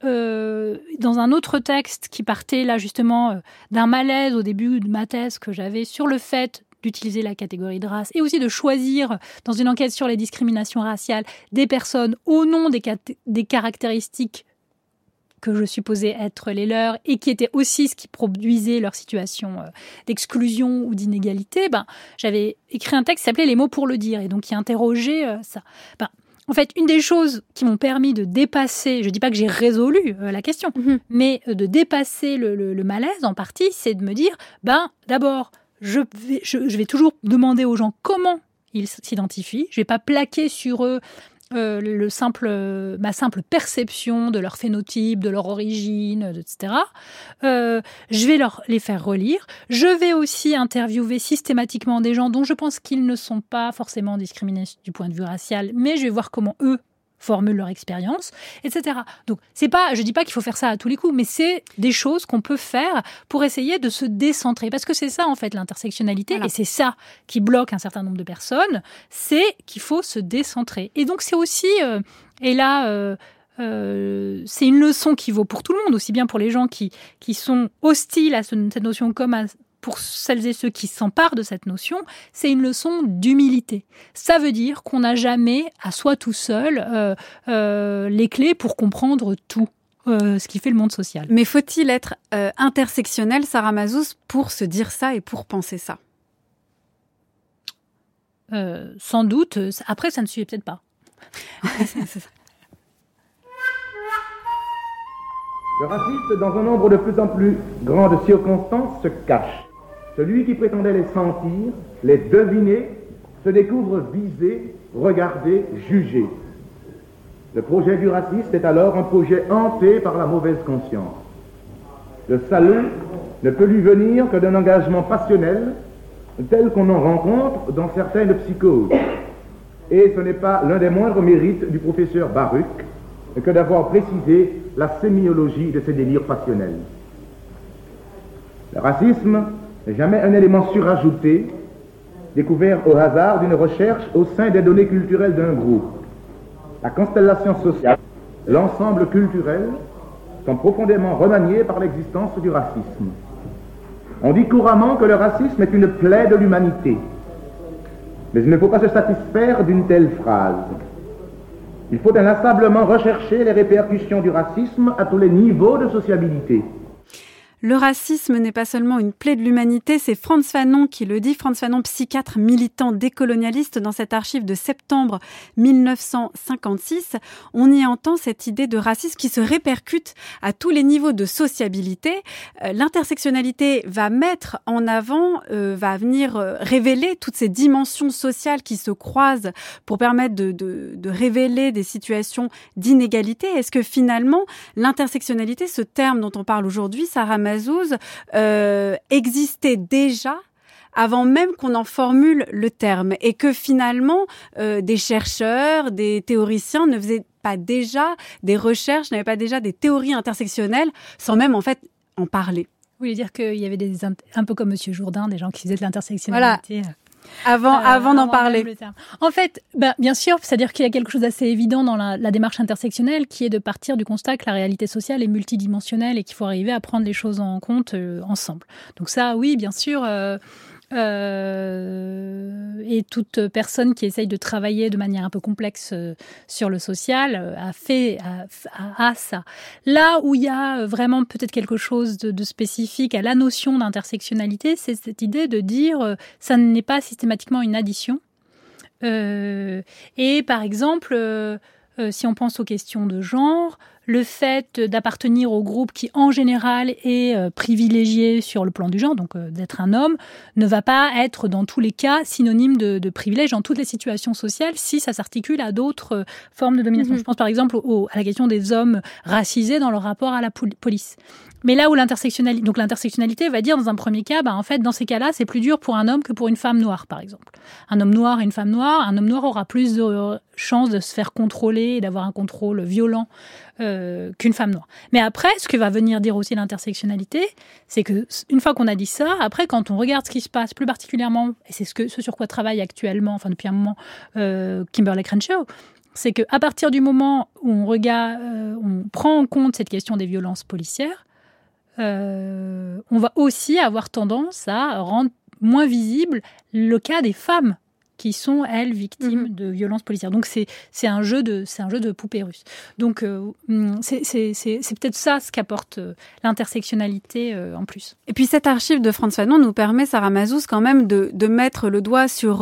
Euh, dans un autre texte qui partait là justement euh, d'un malaise au début de ma thèse que j'avais sur le fait d'utiliser la catégorie de race et aussi de choisir dans une enquête sur les discriminations raciales des personnes au nom des, caractéristiques que je supposais être les leurs et qui étaient aussi ce qui produisait leur situation euh, d'exclusion ou d'inégalité, ben, j'avais écrit un texte qui s'appelait Les mots pour le dire et donc qui interrogeait ça. Ben, en fait, une des choses qui m'ont permis de dépasser, je ne dis pas que j'ai résolu euh, la question, mhm. mais euh, de dépasser le, malaise en partie, c'est de me dire, ben d'abord, je vais, toujours demander aux gens comment ils s'identifient. Je ne vais pas plaquer sur eux euh, le simple, ma simple perception de leur phénotype, de leur origine, etc. Euh, je vais leur les faire relire. Je vais aussi interviewer systématiquement des gens dont je pense qu'ils ne sont pas forcément discriminés du point de vue racial, mais je vais voir comment eux formulent leur expérience, etc. Donc, c'est pas, je dis pas qu'il faut faire ça à tous les coups, mais c'est des choses qu'on peut faire pour essayer de se décentrer. Parce que c'est ça, en fait, l'intersectionnalité, et c'est ça qui bloque un certain nombre de personnes, c'est qu'il faut se décentrer. Et donc, c'est aussi, euh, et là, euh, euh, c'est une leçon qui vaut pour tout le monde, aussi bien pour les gens qui, qui sont hostiles à cette notion comme à, pour celles et ceux qui s'emparent de cette notion, c'est une leçon d'humilité. Ça veut dire qu'on n'a jamais, à soi tout seul, euh, euh, les clés pour comprendre tout. Euh, ce qui fait le monde social. Mais faut-il être intersectionnel, Sarah Mazous, pour se dire ça et pour penser ça? Sans doute. Après, ça ne suffit peut-être pas. Le raciste, dans un nombre de plus en plus grand de circonstances, se cache. Celui qui prétendait les sentir, les deviner, se découvre visé, regardé, jugé. Le projet du raciste est alors un projet hanté par la mauvaise conscience. Le salut ne peut lui venir que d'un engagement passionnel tel qu'on en rencontre dans certaines psychoses. Et ce n'est pas l'un des moindres mérites du professeur Baruch que d'avoir précisé la sémiologie de ces délires passionnels. Le racisme jamais un élément surajouté, découvert au hasard d'une recherche au sein des données culturelles d'un groupe. La constellation sociale, l'ensemble culturel sont profondément remaniés par l'existence du racisme. On dit couramment que le racisme est une plaie de l'humanité. Mais il ne faut pas se satisfaire d'une telle phrase. Il faut inlassablement rechercher les répercussions du racisme à tous les niveaux de sociabilité. Le racisme n'est pas seulement une plaie de l'humanité, c'est Franz Fanon qui le dit. Franz Fanon, psychiatre militant décolonialiste, dans cette archive de septembre 1956, on y entend cette idée de racisme qui se répercute à tous les niveaux de sociabilité. Euh, l'intersectionnalité va mettre en avant, euh, va venir euh, révéler toutes ces dimensions sociales qui se croisent pour permettre de, révéler des situations d'inégalité. Est-ce que finalement, l'intersectionnalité, ce terme dont on parle aujourd'hui, ça euh, existait déjà avant même qu'on en formule le terme et que finalement euh, des chercheurs, des théoriciens ne faisaient pas déjà des recherches, n'avaient pas déjà des théories intersectionnelles sans même en fait en parler. Vous voulez dire qu'il y avait des un peu comme Monsieur Jourdain, des gens qui faisaient de l'intersectionnalité? Voilà. Avant, euh, avant d'en parler. En fait, ben, bien sûr, c'est-à-dire qu'il y a quelque chose d'assez évident dans la, démarche intersectionnelle qui est de partir du constat que la réalité sociale est multidimensionnelle et qu'il faut arriver à prendre les choses en compte euh, ensemble. Donc ça, oui, bien sûr. Euh, euh, et toute personne qui essaye de travailler de manière un peu complexe euh, sur le social euh, a fait à ça. Là où il y a vraiment peut-être quelque chose de, spécifique à la notion d'intersectionnalité, c'est cette idée de dire ça n'est pas systématiquement une addition. et par exemple, si on pense aux questions de genre, le fait d'appartenir au groupe qui en général est euh, privilégié sur le plan du genre, donc euh, d'être un homme, ne va pas être dans tous les cas synonyme de, privilège dans toutes les situations sociales si ça s'articule à d'autres euh, formes de domination. Mhm. Je pense par exemple à la question des hommes racisés dans leur rapport à la police. Mais là où l'intersectionnalité, donc l'intersectionnalité va dire dans un premier cas, bah, en fait, dans ces cas-là, c'est plus dur pour un homme que pour une femme noire, par exemple. Un homme noir et une femme noire, un homme noir aura plus de chances de se faire contrôler et d'avoir un contrôle violent euh, qu'une femme noire. Mais après, ce que va venir dire aussi l'intersectionnalité, c'est que une fois qu'on a dit ça, après, quand on regarde ce qui se passe plus particulièrement, et c'est ce, que, ce sur quoi travaille actuellement, enfin depuis un moment, euh, Kimberly Crenshaw, c'est qu'à partir du moment où on, regarde, euh, on prend en compte cette question des violences policières, euh, on va aussi avoir tendance à rendre moins visible le cas des femmes qui sont elles victimes mhm. de violences policières. Donc c'est un jeu de un jeu de poupée russe. Donc euh, mm, c'est peut-être ça ce qu'apporte euh, l'intersectionnalité euh, en plus. Et puis cette archive de François Fanon nous permet Sarah Mazous quand même de de mettre le doigt sur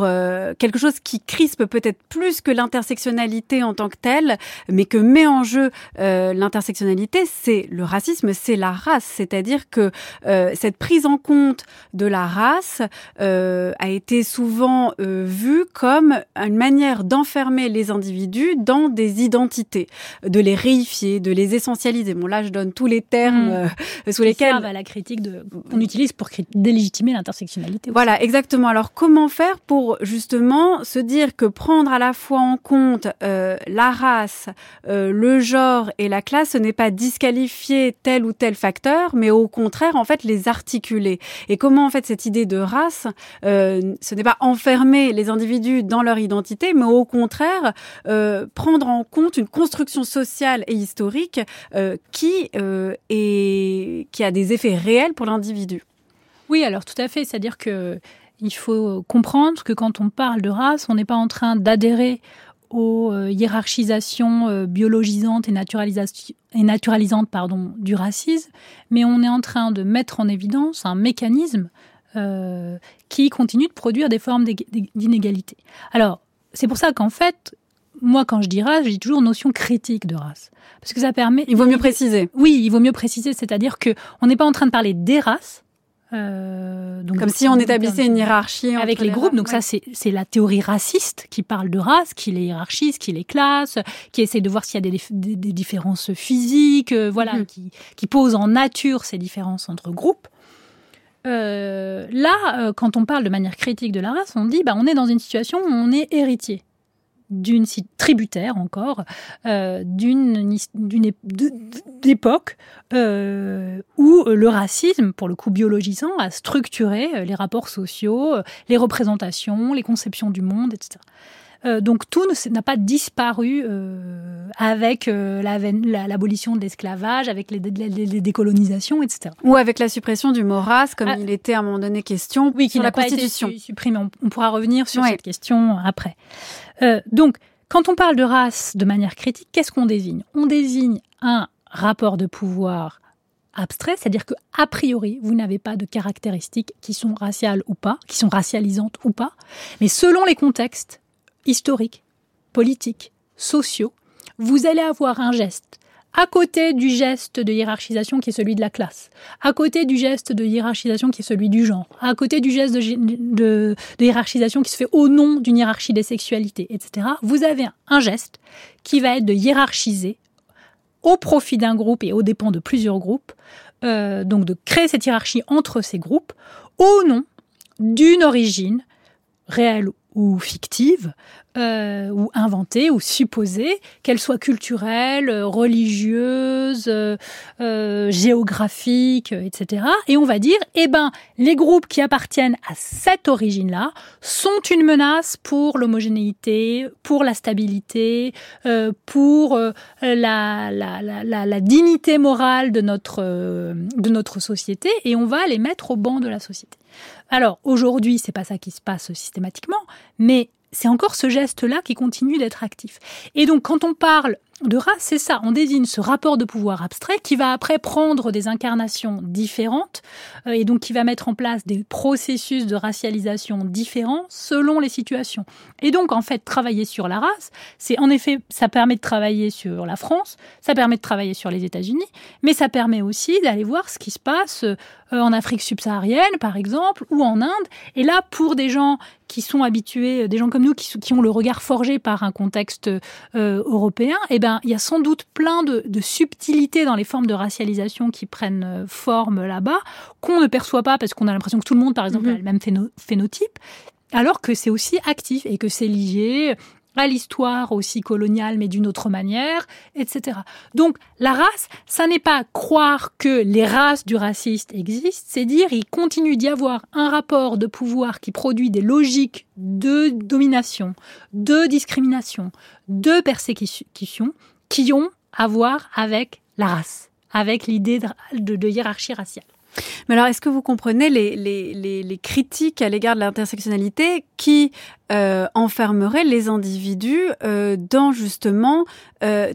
quelque chose qui crispe peut-être plus que l'intersectionnalité en tant que telle, mais que met en jeu l'intersectionnalité, c'est le racisme, c'est la race, c'est-à-dire que cette prise en compte de la race a été souvent vue vu comme une manière d'enfermer les individus dans des identités, de les réifier, de les essentialiser. Bon là, je donne tous les termes mmh. euh, sous lesquels à la critique qu'on utilise pour délégitimer l'intersectionnalité. Voilà, exactement. Alors comment faire pour justement se dire que prendre à la fois en compte euh, la race, euh, le genre et la classe, ce n'est pas disqualifier tel ou tel facteur, mais au contraire en fait les articuler? Et comment en fait cette idée de race, euh, ce n'est pas enfermer les individus dans leur identité, mais au contraire euh, prendre en compte une construction sociale et historique euh, qui est qui a des effets réels pour l'individu. Oui, alors tout à fait. C'est-à-dire que il faut comprendre que quand on parle de race, on n'est pas en train d'adhérer aux hiérarchisations biologisantes et, et naturalisantes pardon, du racisme, mais on est en train de mettre en évidence un mécanisme euh, qui continue de produire des formes d'inégalité. Alors, c'est pour ça qu'en fait, moi, quand je dis race, j'ai toujours notion critique de race. Parce que ça permet. Il vaut mieux préciser. Oui, il vaut mieux préciser, c'est-à-dire que on n'est pas en train de parler des races. Euh, donc, Comme si on établissait une hiérarchie avec les, groupes. donc ça, c'est la théorie raciste qui parle de race, qui les hiérarchise, qui les classe, qui essaie de voir s'il y a des, des, différences physiques, euh, voilà, mhm. qui, qui pose en nature ces différences entre groupes. Euh, là, euh, quand on parle de manière critique de la race, on dit bah, on est dans une situation où on est héritier d'une tributaire encore euh, d'une époque où le racisme, pour le coup biologisant, a structuré les rapports sociaux, les représentations, les conceptions du monde, etc. Euh, donc tout n'a pas disparu euh, avec euh, l'abolition de l'esclavage, avec les, décolonisations, etc. Ou avec la suppression du mot race, comme ah. il était à un moment donné question oui, qui la Constitution. Pas été supprimé. On, pourra revenir sur cette question après. donc, quand on parle de race de manière critique, qu'est-ce qu'on désigne? On désigne un rapport de pouvoir abstrait, c'est-à-dire que a priori, vous n'avez pas de caractéristiques qui sont raciales ou pas, qui sont racialisantes ou pas, mais selon les contextes, historiques, politiques, sociaux, vous allez avoir un geste à côté du geste de hiérarchisation qui est celui de la classe, à côté du geste de hiérarchisation qui est celui du genre, à côté du geste de, hiérarchisation qui se fait au nom d'une hiérarchie des sexualités, etc., vous avez un geste qui va être de hiérarchiser au profit d'un groupe et aux dépens de plusieurs groupes, euh, donc de créer cette hiérarchie entre ces groupes au nom d'une origine réelle ou fictive, euh, ou inventée, ou supposée, qu'elle soit culturelle, religieuse, euh, géographique, etc. Et on va dire, eh ben, les groupes qui appartiennent à cette origine-là sont une menace pour l'homogénéité, pour la stabilité, euh, pour euh, la, la, la, la, dignité morale de notre, euh, de notre société, et on va les mettre au banc de la société. Alors aujourd'hui, c'est pas ça qui se passe systématiquement, mais c'est encore ce geste-là qui continue d'être actif. Et donc, quand on parle de race, c'est ça, on désigne ce rapport de pouvoir abstrait qui va après prendre des incarnations différentes euh, et donc qui va mettre en place des processus de racialisation différents selon les situations. Et donc, en fait, travailler sur la race, c'est en effet, ça permet de travailler sur la France, ça permet de travailler sur les États-Unis, mais ça permet aussi d'aller voir ce qui se passe euh, en Afrique subsaharienne, par exemple, ou en Inde. Et là, pour des gens qui sont habitués, des gens comme nous qui, ont le regard forgé par un contexte euh, européen, eh ben, il y a sans doute plein de, subtilités dans les formes de racialisation qui prennent euh, forme là-bas, qu'on ne perçoit pas parce qu'on a l'impression que tout le monde, par exemple, a mhm. le même phénotype, alors que c'est aussi actif et que c'est lié à l'histoire aussi coloniale, mais d'une autre manière, etc. Donc la race, ça n'est pas croire que les races du raciste existent, c'est dire il continue d'y avoir un rapport de pouvoir qui produit des logiques de domination, de discrimination, de persécution qui ont à voir avec la race, avec l'idée de hiérarchie raciale. Mais alors, est-ce que vous comprenez les, les, les, critiques à l'égard de l'intersectionnalité qui euh, enfermeraient les individus euh, dans justement euh,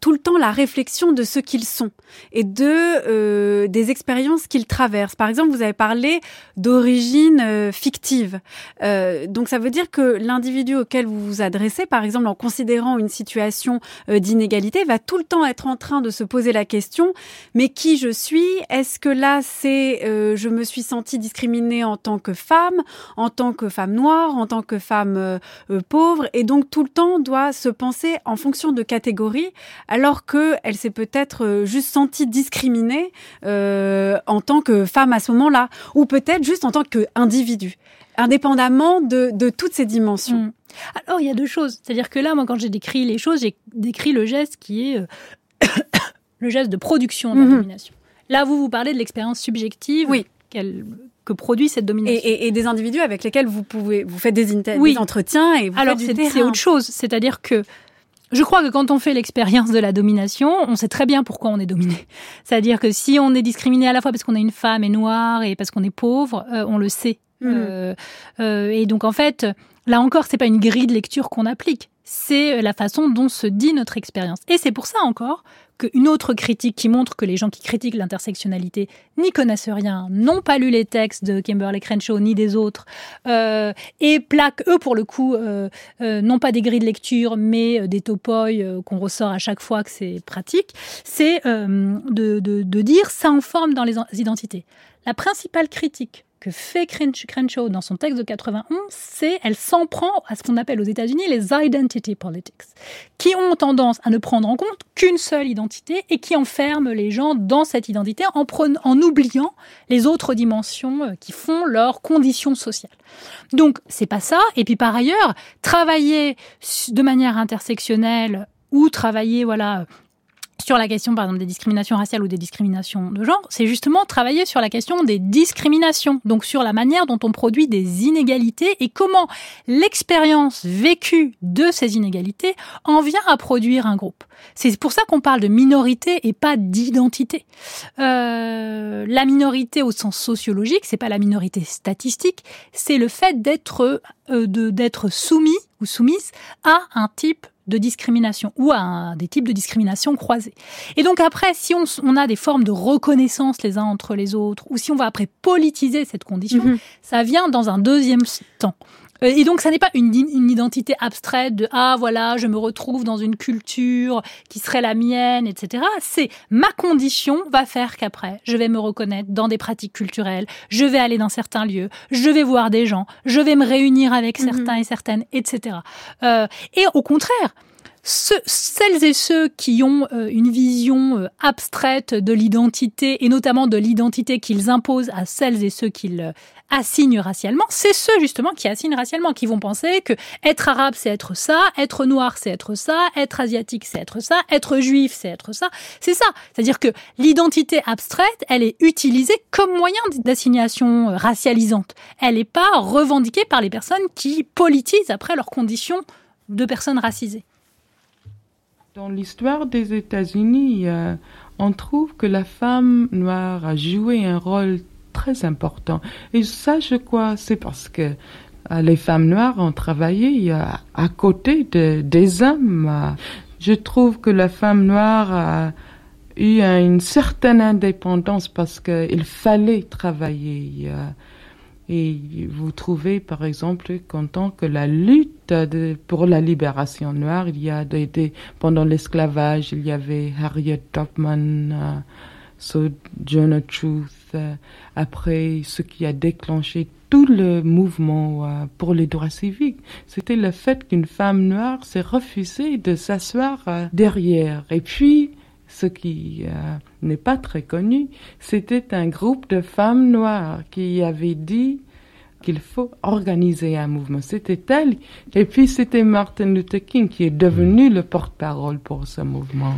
tout le temps la réflexion de ce qu'ils sont et de euh, des expériences qu'ils traversent. Par exemple, vous avez parlé d'origine euh, fictive. Euh, donc ça veut dire que l'individu auquel vous vous adressez, par exemple en considérant une situation euh, d'inégalité, va tout le temps être en train de se poser la question mais qui je suis? Est-ce que là c'est je me suis sentie discriminée en tant que femme, en tant que femme noire, en tant que femme pauvre? Et donc tout le temps doit se penser en fonction de catégories alors qu'elle s'est peut-être euh, juste sentie discriminée euh, en tant que femme à ce moment-là, ou peut-être juste en tant qu'individu, indépendamment de, de, toutes ces dimensions. Mm. Alors, il y a deux choses. C'est-à-dire que là, moi, quand j'ai décrit les choses, j'ai décrit le geste qui est euh, le geste de production de la mm-hmm. domination. Là, vous vous parlez de l'expérience subjective oui. que produit cette domination. Et, des individus avec lesquels vous pouvez vous faites des, des entretiens et vous Alors c'est autre chose, c'est-à-dire que je crois que quand on fait l'expérience de la domination, on sait très bien pourquoi on est dominé. C'est-à-dire que si on est discriminé à la fois parce qu'on est une femme et noire et parce qu'on est pauvre, euh, on le sait. Mmh. Euh, euh, et donc en fait, là encore, c'est pas une grille de lecture qu'on applique, c'est la façon dont se dit notre expérience. Et c'est pour ça encore une autre critique qui montre que les gens qui critiquent l'intersectionnalité n'y connaissent rien, n'ont pas lu les textes de Kimberly Crenshaw ni des autres, euh, et plaquent, eux, pour le coup, euh, euh, non pas des grilles de lecture, mais des topoïs qu'on ressort à chaque fois que c'est pratique, c'est de, de dire ça en forme dans les identités. La principale critique que fait Crenshaw dans son texte de 91, c'est elle s'en prend à ce qu'on appelle aux États-Unis les identity politics, qui ont tendance à ne prendre en compte qu'une seule identité et qui enferment les gens dans cette identité en, en oubliant les autres dimensions euh, qui font leur condition sociale. Donc c'est pas ça. Et puis par ailleurs, travailler de manière intersectionnelle ou travailler voilà sur la question, par exemple, des discriminations raciales ou des discriminations de genre, c'est justement travailler sur la question des discriminations, donc sur la manière dont on produit des inégalités et comment l'expérience vécue de ces inégalités en vient à produire un groupe. C'est pour ça qu'on parle de minorité et pas d'identité. Euh, la minorité au sens sociologique, c'est pas la minorité statistique, c'est le fait d'être euh, d'être soumis ou soumise à un type de discrimination ou à des types de discrimination croisés. Et donc après, si on, a des formes de reconnaissance les uns entre les autres, ou si on va après politiser cette condition, mhm. ça vient dans un deuxième temps. Euh, et donc, ça n'est pas une, identité abstraite de ah voilà, je me retrouve dans une culture qui serait la mienne, etc. C'est ma condition va faire qu'après, je vais me reconnaître dans des pratiques culturelles, je vais aller dans certains lieux, je vais voir des gens, je vais me réunir avec mhm. certains et certaines, etc. Euh, et au contraire, celles et ceux qui ont euh, une vision euh, abstraite de l'identité et notamment de l'identité qu'ils imposent à celles et ceux qu'ils assignent racialement, c'est ceux justement qui assignent racialement, qui vont penser que être arabe c'est être ça, être noir c'est être ça, être asiatique c'est être ça, être juif c'est être ça, c'est ça. C'est-à-dire que l'identité abstraite, elle est utilisée comme moyen d'assignation racialisante. Elle n'est pas revendiquée par les personnes qui politisent après leurs conditions de personnes racisées. Dans l'histoire des États-Unis, euh, on trouve que la femme noire a joué un rôle très important. Et ça, je crois, c'est parce que euh, les femmes noires ont travaillé euh, à côté de, des hommes. Je trouve que la femme noire a eu une certaine indépendance parce qu'il fallait travailler. Et vous trouvez, par exemple, qu'en tant que la lutte pour la libération noire, il y a des, pendant l'esclavage, il y avait Harriet Tubman, euh, Sojourner Truth, euh, après ce qui a déclenché tout le mouvement euh, pour les droits civiques, c'était le fait qu'une femme noire s'est refusée de s'asseoir euh, derrière. Et puis, ce qui euh, n'est pas très connu, c'était un groupe de femmes noires qui avait dit qu'il faut organiser un mouvement. C'était elle. Et puis c'était Martin Luther King qui est devenu le porte-parole pour ce mouvement.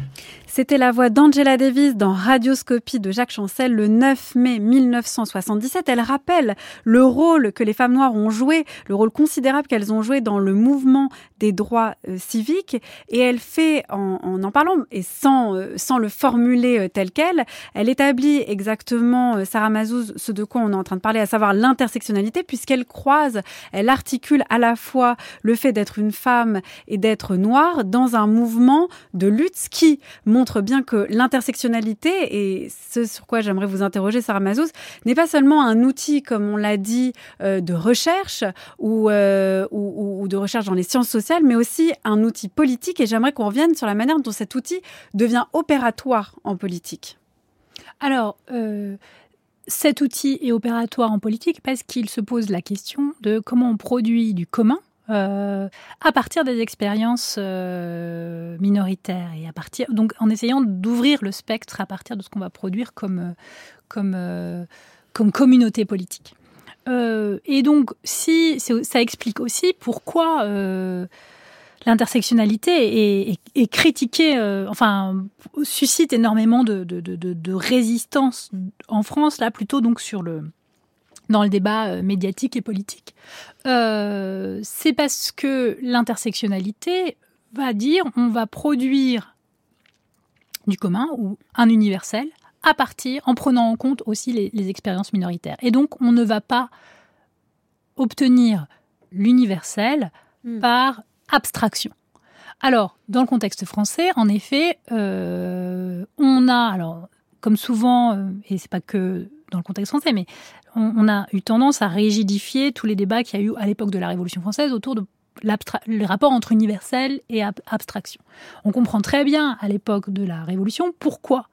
C'était la voix d'Angela Davis dans Radioscopie de Jacques Chancel le 9 mai 1977. Elle rappelle le rôle que les femmes noires ont joué, le rôle considérable qu'elles ont joué dans le mouvement des droits euh, civiques. Et elle fait, en en, parlant et sans, euh, sans le formuler euh, tel quel, elle établit exactement, Sarah Mazouz, ce de quoi on est en train de parler, à savoir l'intersectionnalité, puisqu'elle croise, elle articule à la fois le fait d'être une femme et d'être noire dans un mouvement de lutte qui montre bien que l'intersectionnalité, et ce sur quoi j'aimerais vous interroger, Sarah Mazouz, n'est pas seulement un outil, comme on l'a dit, euh, de recherche euh, ou, ou, de recherche dans les sciences sociales, mais aussi un outil politique. Et j'aimerais qu'on revienne sur la manière dont cet outil devient opératoire en politique. Alors, euh, cet outil est opératoire en politique parce qu'il se pose la question de comment on produit du commun euh, à partir des expériences euh, minoritaires et à partir donc en essayant d'ouvrir le spectre à partir de ce qu'on va produire comme euh, comme comme communauté politique. et donc si ça explique aussi pourquoi l'intersectionnalité est, critiquée, enfin suscite énormément de, de, résistance en France là plutôt donc sur le dans le débat euh, médiatique et politique, euh, c'est parce que l'intersectionnalité va dire on va produire du commun ou un universel à partir, en prenant en compte aussi les, expériences minoritaires. Et donc, on ne va pas obtenir l'universel hmm. par abstraction. Alors, dans le contexte français, en effet, euh, on a, alors, comme souvent, et c'est pas que dans le contexte français, mais on, a eu tendance à rigidifier tous les débats qu'il y a eu à l'époque de la Révolution française autour de le rapport entre universel et abstraction. On comprend très bien à l'époque de la Révolution pourquoi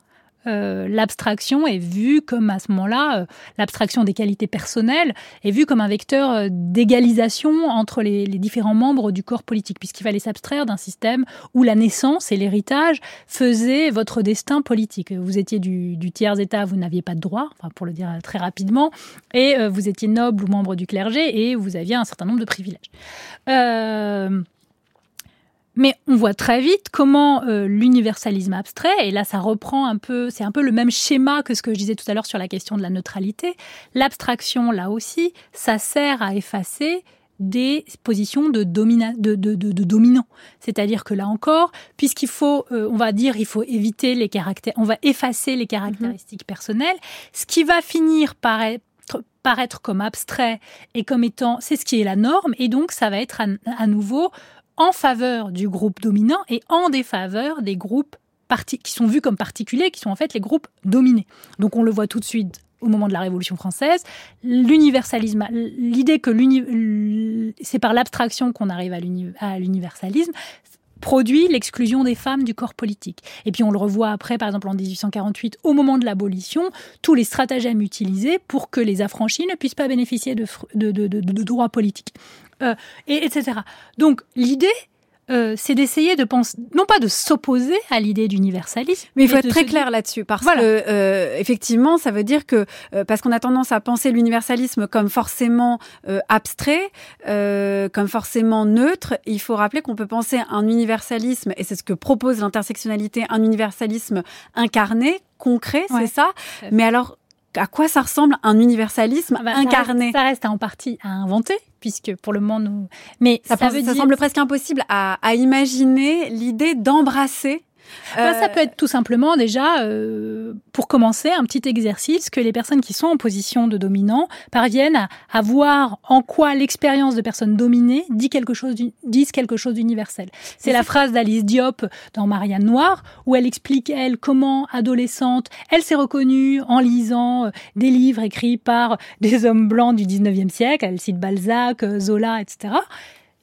euh, l'abstraction est vue comme à ce moment-là, euh, l'abstraction des qualités personnelles est vue comme un vecteur euh, d'égalisation entre les, différents membres du corps politique, puisqu'il fallait s'abstraire d'un système où la naissance et l'héritage faisaient votre destin politique. Vous étiez du, tiers-état, vous n'aviez pas de droit, enfin, pour le dire très rapidement, et vous étiez noble ou membre du clergé, et vous aviez un certain nombre de privilèges. Mais on voit très vite comment euh, l'universalisme abstrait, et là ça reprend un peu, c'est un peu le même schéma que ce que je disais tout à l'heure sur la question de la neutralité, l'abstraction là aussi, ça sert à effacer des positions de, domina, de, de, de, dominant. C'est-à-dire que là encore, puisqu'il faut, euh, on va dire, il faut éviter les caractères, on va effacer les caractéristiques personnelles, ce qui va finir par être paraître comme abstrait et comme étant, c'est ce qui est la norme, et donc ça va être à nouveau en faveur du groupe dominant et en défaveur des groupes qui sont vus comme particuliers, qui sont en fait les groupes dominés. Donc on le voit tout de suite au moment de la Révolution française, l'universalisme, l'idée que c'est par l'abstraction qu'on arrive à l'universalisme, produit l'exclusion des femmes du corps politique. Et puis on le revoit après, par exemple en 1848, au moment de l'abolition, tous les stratagèmes utilisés pour que les affranchis ne puissent pas bénéficier de, de droits politiques. Euh, et, etc. Donc l'idée, euh, c'est d'essayer de penser, non pas de s'opposer à l'idée d'universalisme. Mais il faut être très clair là-dessus, parce que euh, effectivement, ça veut dire que parce qu'on a tendance à penser l'universalisme comme forcément abstrait, comme forcément neutre, il faut rappeler qu'on peut penser un universalisme, et c'est ce que propose l'intersectionnalité, un universalisme incarné, concret, c'est ça. Mais alors à quoi ça ressemble un universalisme ah bah, incarné ça reste, en partie à inventer, puisque pour le moment nous. Mais ça, semble presque impossible à imaginer l'idée d'embrasser bah, ça peut être tout simplement déjà, euh, pour commencer, un petit exercice que les personnes qui sont en position de dominant parviennent à, voir en quoi l'expérience de personnes dominées dit quelque chose disent quelque chose d'universel. C'est la phrase d'Alice Diop dans Marianne Noire où elle explique elle comment adolescente elle s'est reconnue en lisant euh, des livres écrits par des hommes blancs du 19e siècle. Elle cite Balzac, euh, Zola, etc.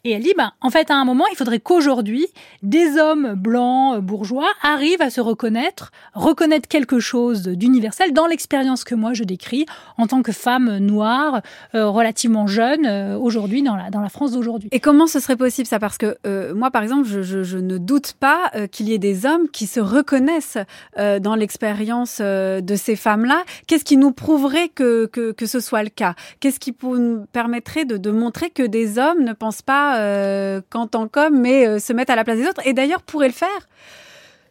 Et elle dit, ben, en fait, à un moment, il faudrait qu'aujourd'hui, des hommes blancs, euh, bourgeois, arrivent à se reconnaître, reconnaître quelque chose d'universel dans l'expérience que moi je décris en tant que femme noire, euh, relativement jeune, euh, aujourd'hui, dans la, dans la France d'aujourd'hui. Et comment ce serait possible ça? Parce que moi, par exemple, je, je, je ne doute pas qu'il y ait des hommes qui se reconnaissent dans l'expérience de ces femmes-là. Qu'est-ce qui nous prouverait que, que, que ce soit le cas? Qu'est-ce qui nous permettrait de, de montrer que des hommes ne pensent pas euh, qu'en tant qu'homme, mais euh, se mettre à la place des autres. Et d'ailleurs, pourrait le faire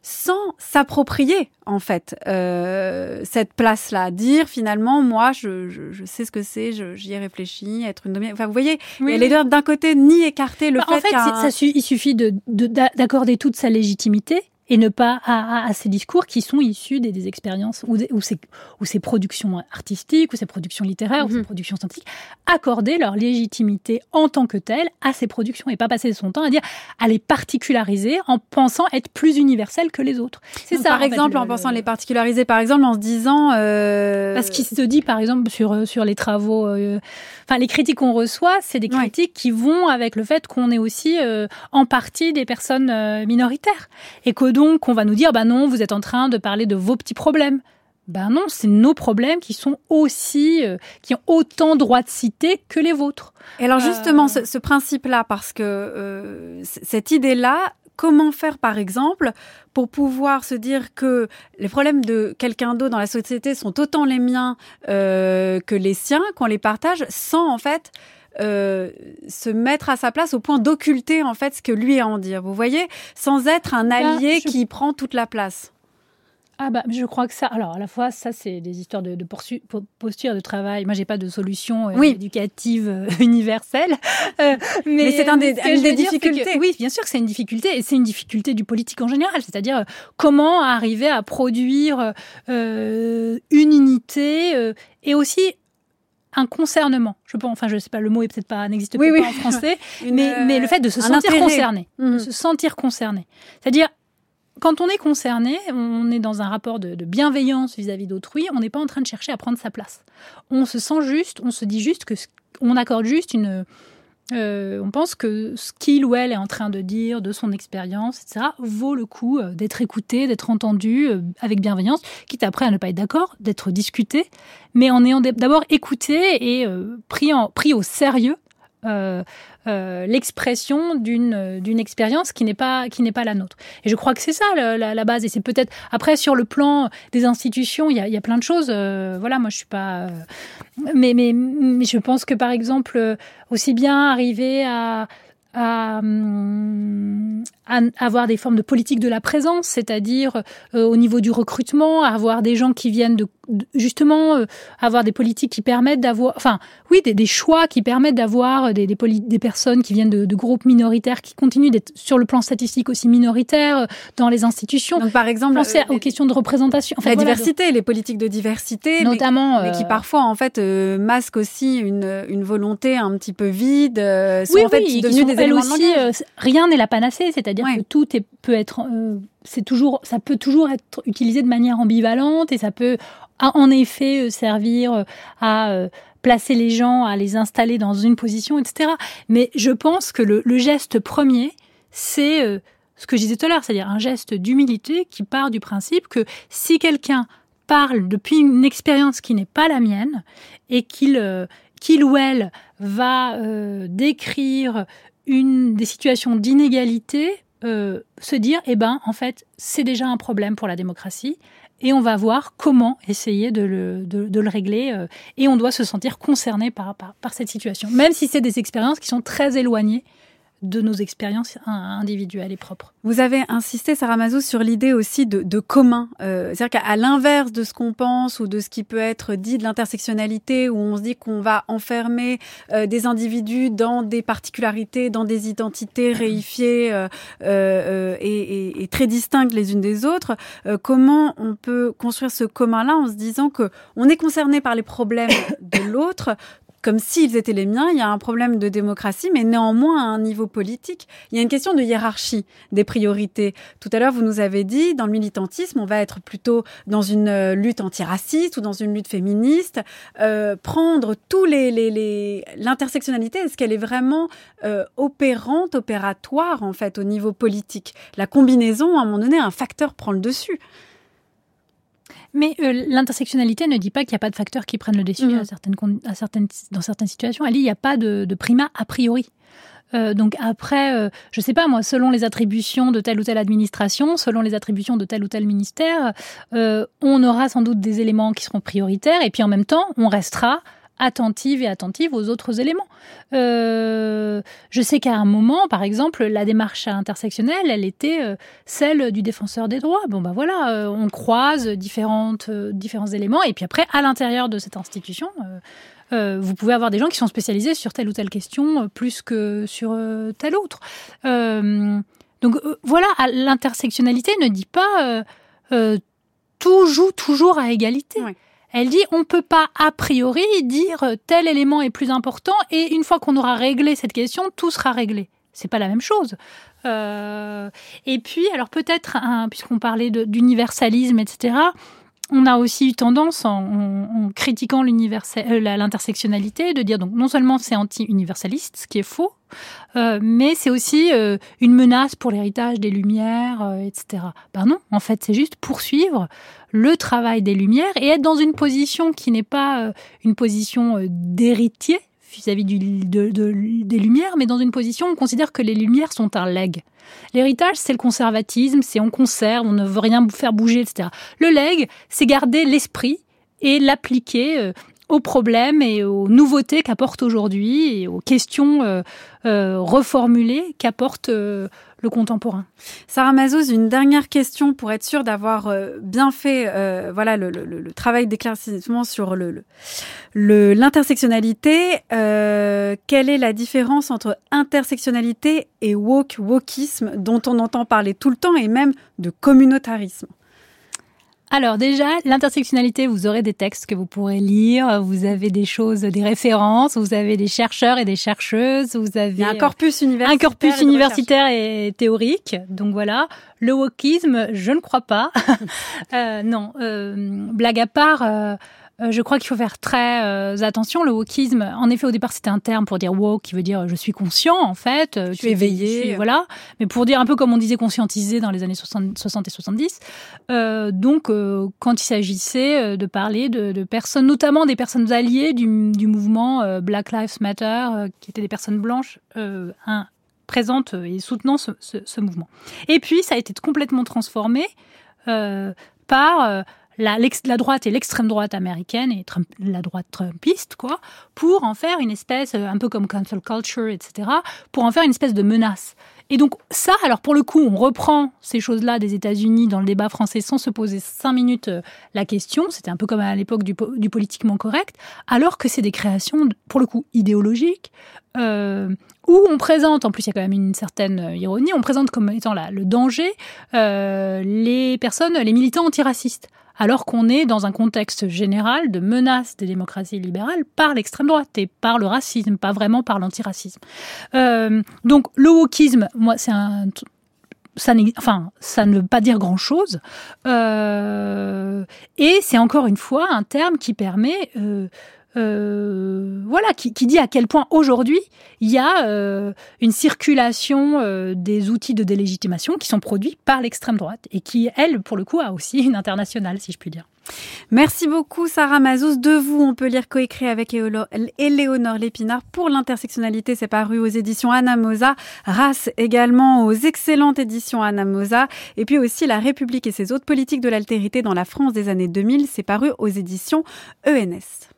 sans s'approprier en fait euh, cette place-là, dire finalement moi je, je, sais ce que c'est, j'y ai réfléchi, être une demi. Enfin vous voyez, oui. elle est d'un côté ni écarter le bah, fait. En fait, ça, il suffit d'accorder de, toute sa légitimité et ne pas à, à, ces discours qui sont issus des, des expériences ou, ou, ces, ou ces productions artistiques ou ces productions littéraires ou ces productions scientifiques, accorder leur légitimité en tant que telle à ces productions et pas passer son temps à dire à les particulariser en pensant être plus universelles que les autres. C'est ça. Par exemple, en pensant les particulariser, par exemple, en se disant euh... parce qu'il se dit par exemple sur sur les travaux, euh... enfin les critiques qu'on reçoit, c'est des critiques ouais. qui vont avec le fait qu'on est aussi euh, en partie des personnes euh, minoritaires et que donc on va nous dire bah non, vous êtes en train de parler de vos petits problèmes. Ben non, c'est nos problèmes qui sont aussi, euh, qui ont autant droit de citer que les vôtres. Et alors justement, euh... ce, ce principe-là, parce que euh, cette idée-là, comment faire par exemple pour pouvoir se dire que les problèmes de quelqu'un d'autre dans la société sont autant les miens euh, que les siens, qu'on les partage, sans en fait euh, se mettre à sa place au point d'occulter en fait ce que lui a à en dire. Vous voyez, sans être un allié je... qui prend toute la place. Ah bah je crois que ça. Alors à la fois ça c'est des histoires de, de poursu, posture de travail. Moi j'ai pas de solution euh, oui. éducative euh, universelle. Euh, mais, mais c'est un des, une des difficultés. Que, oui bien sûr que c'est une difficulté et c'est une difficulté du politique en général. C'est-à-dire comment arriver à produire une unité et aussi un concernement. Je pense, enfin, je sais pas, le mot est peut-être pas n'existe oui, pas oui. en français, mais, mais le fait de se sentir intérêt. concerné, mmh. de se sentir concerné. C'est-à-dire, quand on est concerné, on est dans un rapport de, bienveillance vis-à-vis d'autrui. On n'est pas en train de chercher à prendre sa place. On se sent juste, on se dit juste que on accorde juste une euh, on pense que ce qu'il ou elle est en train de dire, de son expérience, etc., vaut le coup euh, d'être écouté, d'être entendu euh, avec bienveillance, quitte après à ne pas être d'accord, d'être discuté, mais en ayant d'abord écouté et pris, en, pris au sérieux euh, l'expression d'une d'une expérience qui n'est pas qui n'est pas la nôtre. Et je crois que c'est ça la, base. Et c'est peut-être après sur le plan des institutions, il y a, y a plein de choses. voilà, moi je suis pas, mais, mais je pense que par exemple aussi bien arriver à à, à, avoir des formes de politique de la présence, c'est-à-dire euh, au niveau du recrutement, avoir des gens qui viennent de justement euh, avoir des politiques qui permettent d'avoir, enfin oui, des, des, choix qui permettent d'avoir des, des, des, personnes qui viennent de, de, groupes minoritaires qui continuent d'être sur le plan statistique aussi minoritaires euh, dans les institutions. Donc par exemple, penser aux questions de représentation, enfin, la voilà, diversité, de... les politiques de diversité, notamment, mais, mais qui parfois en fait masquent aussi une, une volonté un petit peu vide, sont oui, en fait oui, des aussi, euh, rien n'est la panacée, c'est-à-dire ouais. que tout est, être, euh, c'est toujours, ça peut toujours être utilisé de manière ambivalente et ça peut en effet euh, servir à placer les gens, à les installer dans une position, etc. Mais je pense que le, geste premier, c'est ce que je disais tout à l'heure, c'est-à-dire un geste d'humilité qui part du principe que si quelqu'un parle depuis une expérience qui n'est pas la mienne et qu'il qu'il ou elle va euh, décrire une des situations d'inégalité, euh, se dire, eh ben, en fait, c'est déjà un problème pour la démocratie, et on va voir comment essayer de le, de, le régler, euh, et on doit se sentir concerné par, par cette situation, même si c'est des expériences qui sont très éloignées de nos expériences individuelles et propres. Vous avez insisté, Sarah Mazou, sur l'idée aussi de, commun. Euh, C'est-à-dire qu'à l'inverse de ce qu'on pense ou de ce qui peut être dit de l'intersectionnalité, où on se dit qu'on va enfermer euh, des individus dans des particularités, dans des identités réifiées euh, et, et, très distinctes les unes des autres, comment on peut construire ce commun-là en se disant que on est concerné par les problèmes de l'autre comme s'ils étaient les miens. Il y a un problème de démocratie, mais néanmoins à un niveau politique, il y a une question de hiérarchie des priorités. Tout à l'heure, vous nous avez dit, dans le militantisme, on va être plutôt dans une lutte antiraciste ou dans une lutte féministe. Euh, prendre tous les... l'intersectionnalité, est-ce qu'elle est vraiment euh, opérante, opératoire en fait au niveau politique? La combinaison, à un moment donné, un facteur prend le dessus. Mais euh, l'intersectionnalité ne dit pas qu'il n'y a pas de facteurs qui prennent le dessus mmh. à certaines, à certaines, dans certaines situations. Elle dit qu'il n'y a pas de, de prima a priori. Euh, donc après, euh, je sais pas moi, selon les attributions de telle ou telle administration, selon les attributions de tel ou tel ministère, euh, on aura sans doute des éléments qui seront prioritaires et puis en même temps, on restera attentive et attentive aux autres éléments. Euh, je sais qu'à un moment, par exemple, la démarche intersectionnelle, elle était euh, celle du défenseur des droits. Bon, ben voilà, euh, on croise différentes, différents éléments, et puis après, à l'intérieur de cette institution, vous pouvez avoir des gens qui sont spécialisés sur telle ou telle question plus que sur telle autre. donc voilà, l'intersectionnalité ne dit pas tout joue toujours à égalité. Elle dit on peut pas a priori dire tel élément est plus important et une fois qu'on aura réglé cette question, tout sera réglé. C'est pas la même chose. Euh, et puis, alors peut-être, puisqu'on parlait d'universalisme, etc., on a aussi eu tendance, en, critiquant euh, l'intersectionnalité, de dire donc non seulement c'est anti-universaliste, ce qui est faux, euh, mais c'est aussi une menace pour l'héritage des Lumières, etc. Ben non, en fait, c'est juste poursuivre le travail des Lumières et être dans une position qui n'est pas euh, une position euh, d'héritier vis-à-vis des Lumières, mais dans une position où on considère que les Lumières sont un leg. L'héritage, c'est le conservatisme, c'est on conserve, on ne veut rien faire bouger, etc. Le leg, c'est garder l'esprit et l'appliquer euh, aux problèmes et aux nouveautés qu'apporte aujourd'hui et aux questions reformulées qu'apporte le contemporain. Sarah Mazouz, une dernière question pour être sûr d'avoir euh, bien fait euh, voilà, le, travail d'éclaircissement sur l'intersectionnalité. Euh, quelle est la différence entre intersectionnalité et woke, wokisme, dont on entend parler tout le temps, et même de communautarisme? Alors déjà, l'intersectionnalité, vous aurez des textes que vous pourrez lire, vous avez des choses, des références, vous avez des chercheurs et des chercheuses, vous avez un corpus universitaire, un corpus universitaire et théorique. Donc voilà, le wokisme, je ne crois pas. euh, non, euh, blague à part. Euh, euh, je crois qu'il faut faire très euh, attention. Le wokisme, en effet, au départ, c'était un terme pour dire woke, qui veut dire je suis conscient, en fait. Euh, je suis éveillé. voilà. Mais pour dire un peu comme on disait conscientisé dans les années 60, 60 et 70. donc, quand il s'agissait de parler de, personnes, notamment des personnes alliées du, mouvement Black Lives Matter, qui étaient des personnes blanches, un, présentes et soutenant ce, ce, mouvement. Et puis, ça a été complètement transformé par la, droite et l'extrême droite américaine et la droite trumpiste, quoi, pour en faire une espèce, euh, un peu comme cancel culture, etc., pour en faire une espèce de menace. Et donc ça, alors pour le coup, on reprend ces choses-là des États-Unis dans le débat français sans se poser cinq minutes euh, la question. C'était un peu comme à l'époque du, du, politiquement correct, alors que c'est des créations, pour le coup, idéologiques, euh, où on présente, en plus il y a quand même une certaine euh, ironie, on présente comme étant là le danger euh, les personnes, les militants antiracistes alors qu'on est dans un contexte général de menace des démocraties libérales par l'extrême droite et par le racisme, pas vraiment par l'antiracisme. Euh, donc le wokisme, moi, c'est un ça, enfin, ça ne veut pas dire grand-chose. Euh, et c'est encore une fois un terme qui permet euh, voilà, qui, dit à quel point aujourd'hui il y a euh, une circulation euh, des outils de délégitimation qui sont produits par l'extrême droite et qui, elle, pour le coup, a aussi une internationale, si je puis dire. Merci beaucoup Sarah Mazouz. De vous, on peut lire coécrit avec Éléonore Lépinard pour l'intersectionnalité. C'est paru aux éditions Anamosa. Race également aux excellentes éditions Anamosa. Et puis aussi La République et ses autres politiques de l'altérité dans la France des années 2000. C'est paru aux éditions ENS.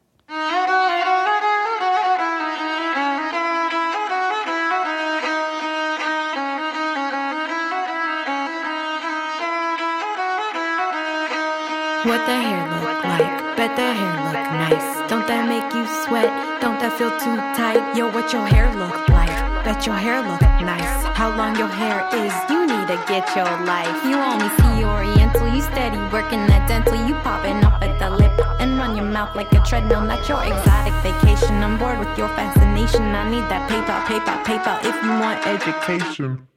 What the hair look like? Bet the hair look nice. Don't that make you sweat? Don't that feel too tight? Yo, what your hair look like? Bet your hair look nice. How long your hair is? You need to get your life. You only see Oriental. You steady working that dental. You popping up at the lip and run your mouth like a treadmill, not your exotic vacation. I'm bored with your fascination. I need that PayPal, PayPal, PayPal if you want education.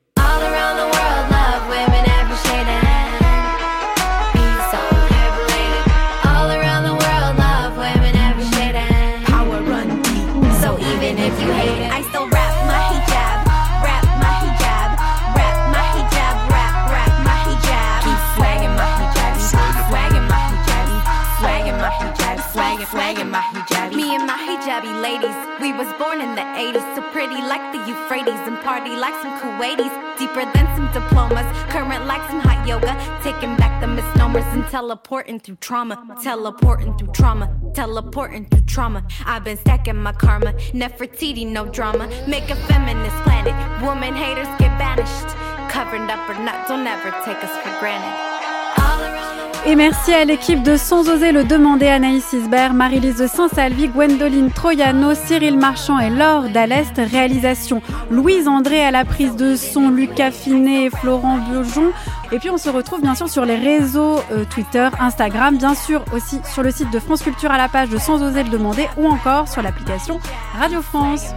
Pretty like the Euphrates and party like some Kuwaitis. Deeper than some diplomas, current like some hot yoga. Taking back the misnomers and teleporting through trauma, teleporting through trauma. teleporting through trauma. I've been stacking my karma, Nefertiti, no drama. Make a feminist planet, woman haters get banished. Covered up or not, don't ever take us for granted. Et merci à l'équipe de Sans oser le demander, Anaïs Isbert, Marie-Lise de Saint-Salvi, Gwendoline Troyano, Cyril Marchand et Laure Dallest. Réalisation Louise André à la prise de son, Lucas Finet et Florent Burgeon. Et puis on se retrouve bien sûr sur les réseaux euh, Twitter, Instagram, bien sûr aussi sur le site de France Culture à la page de Sans oser le demander ou encore sur l'application Radio France.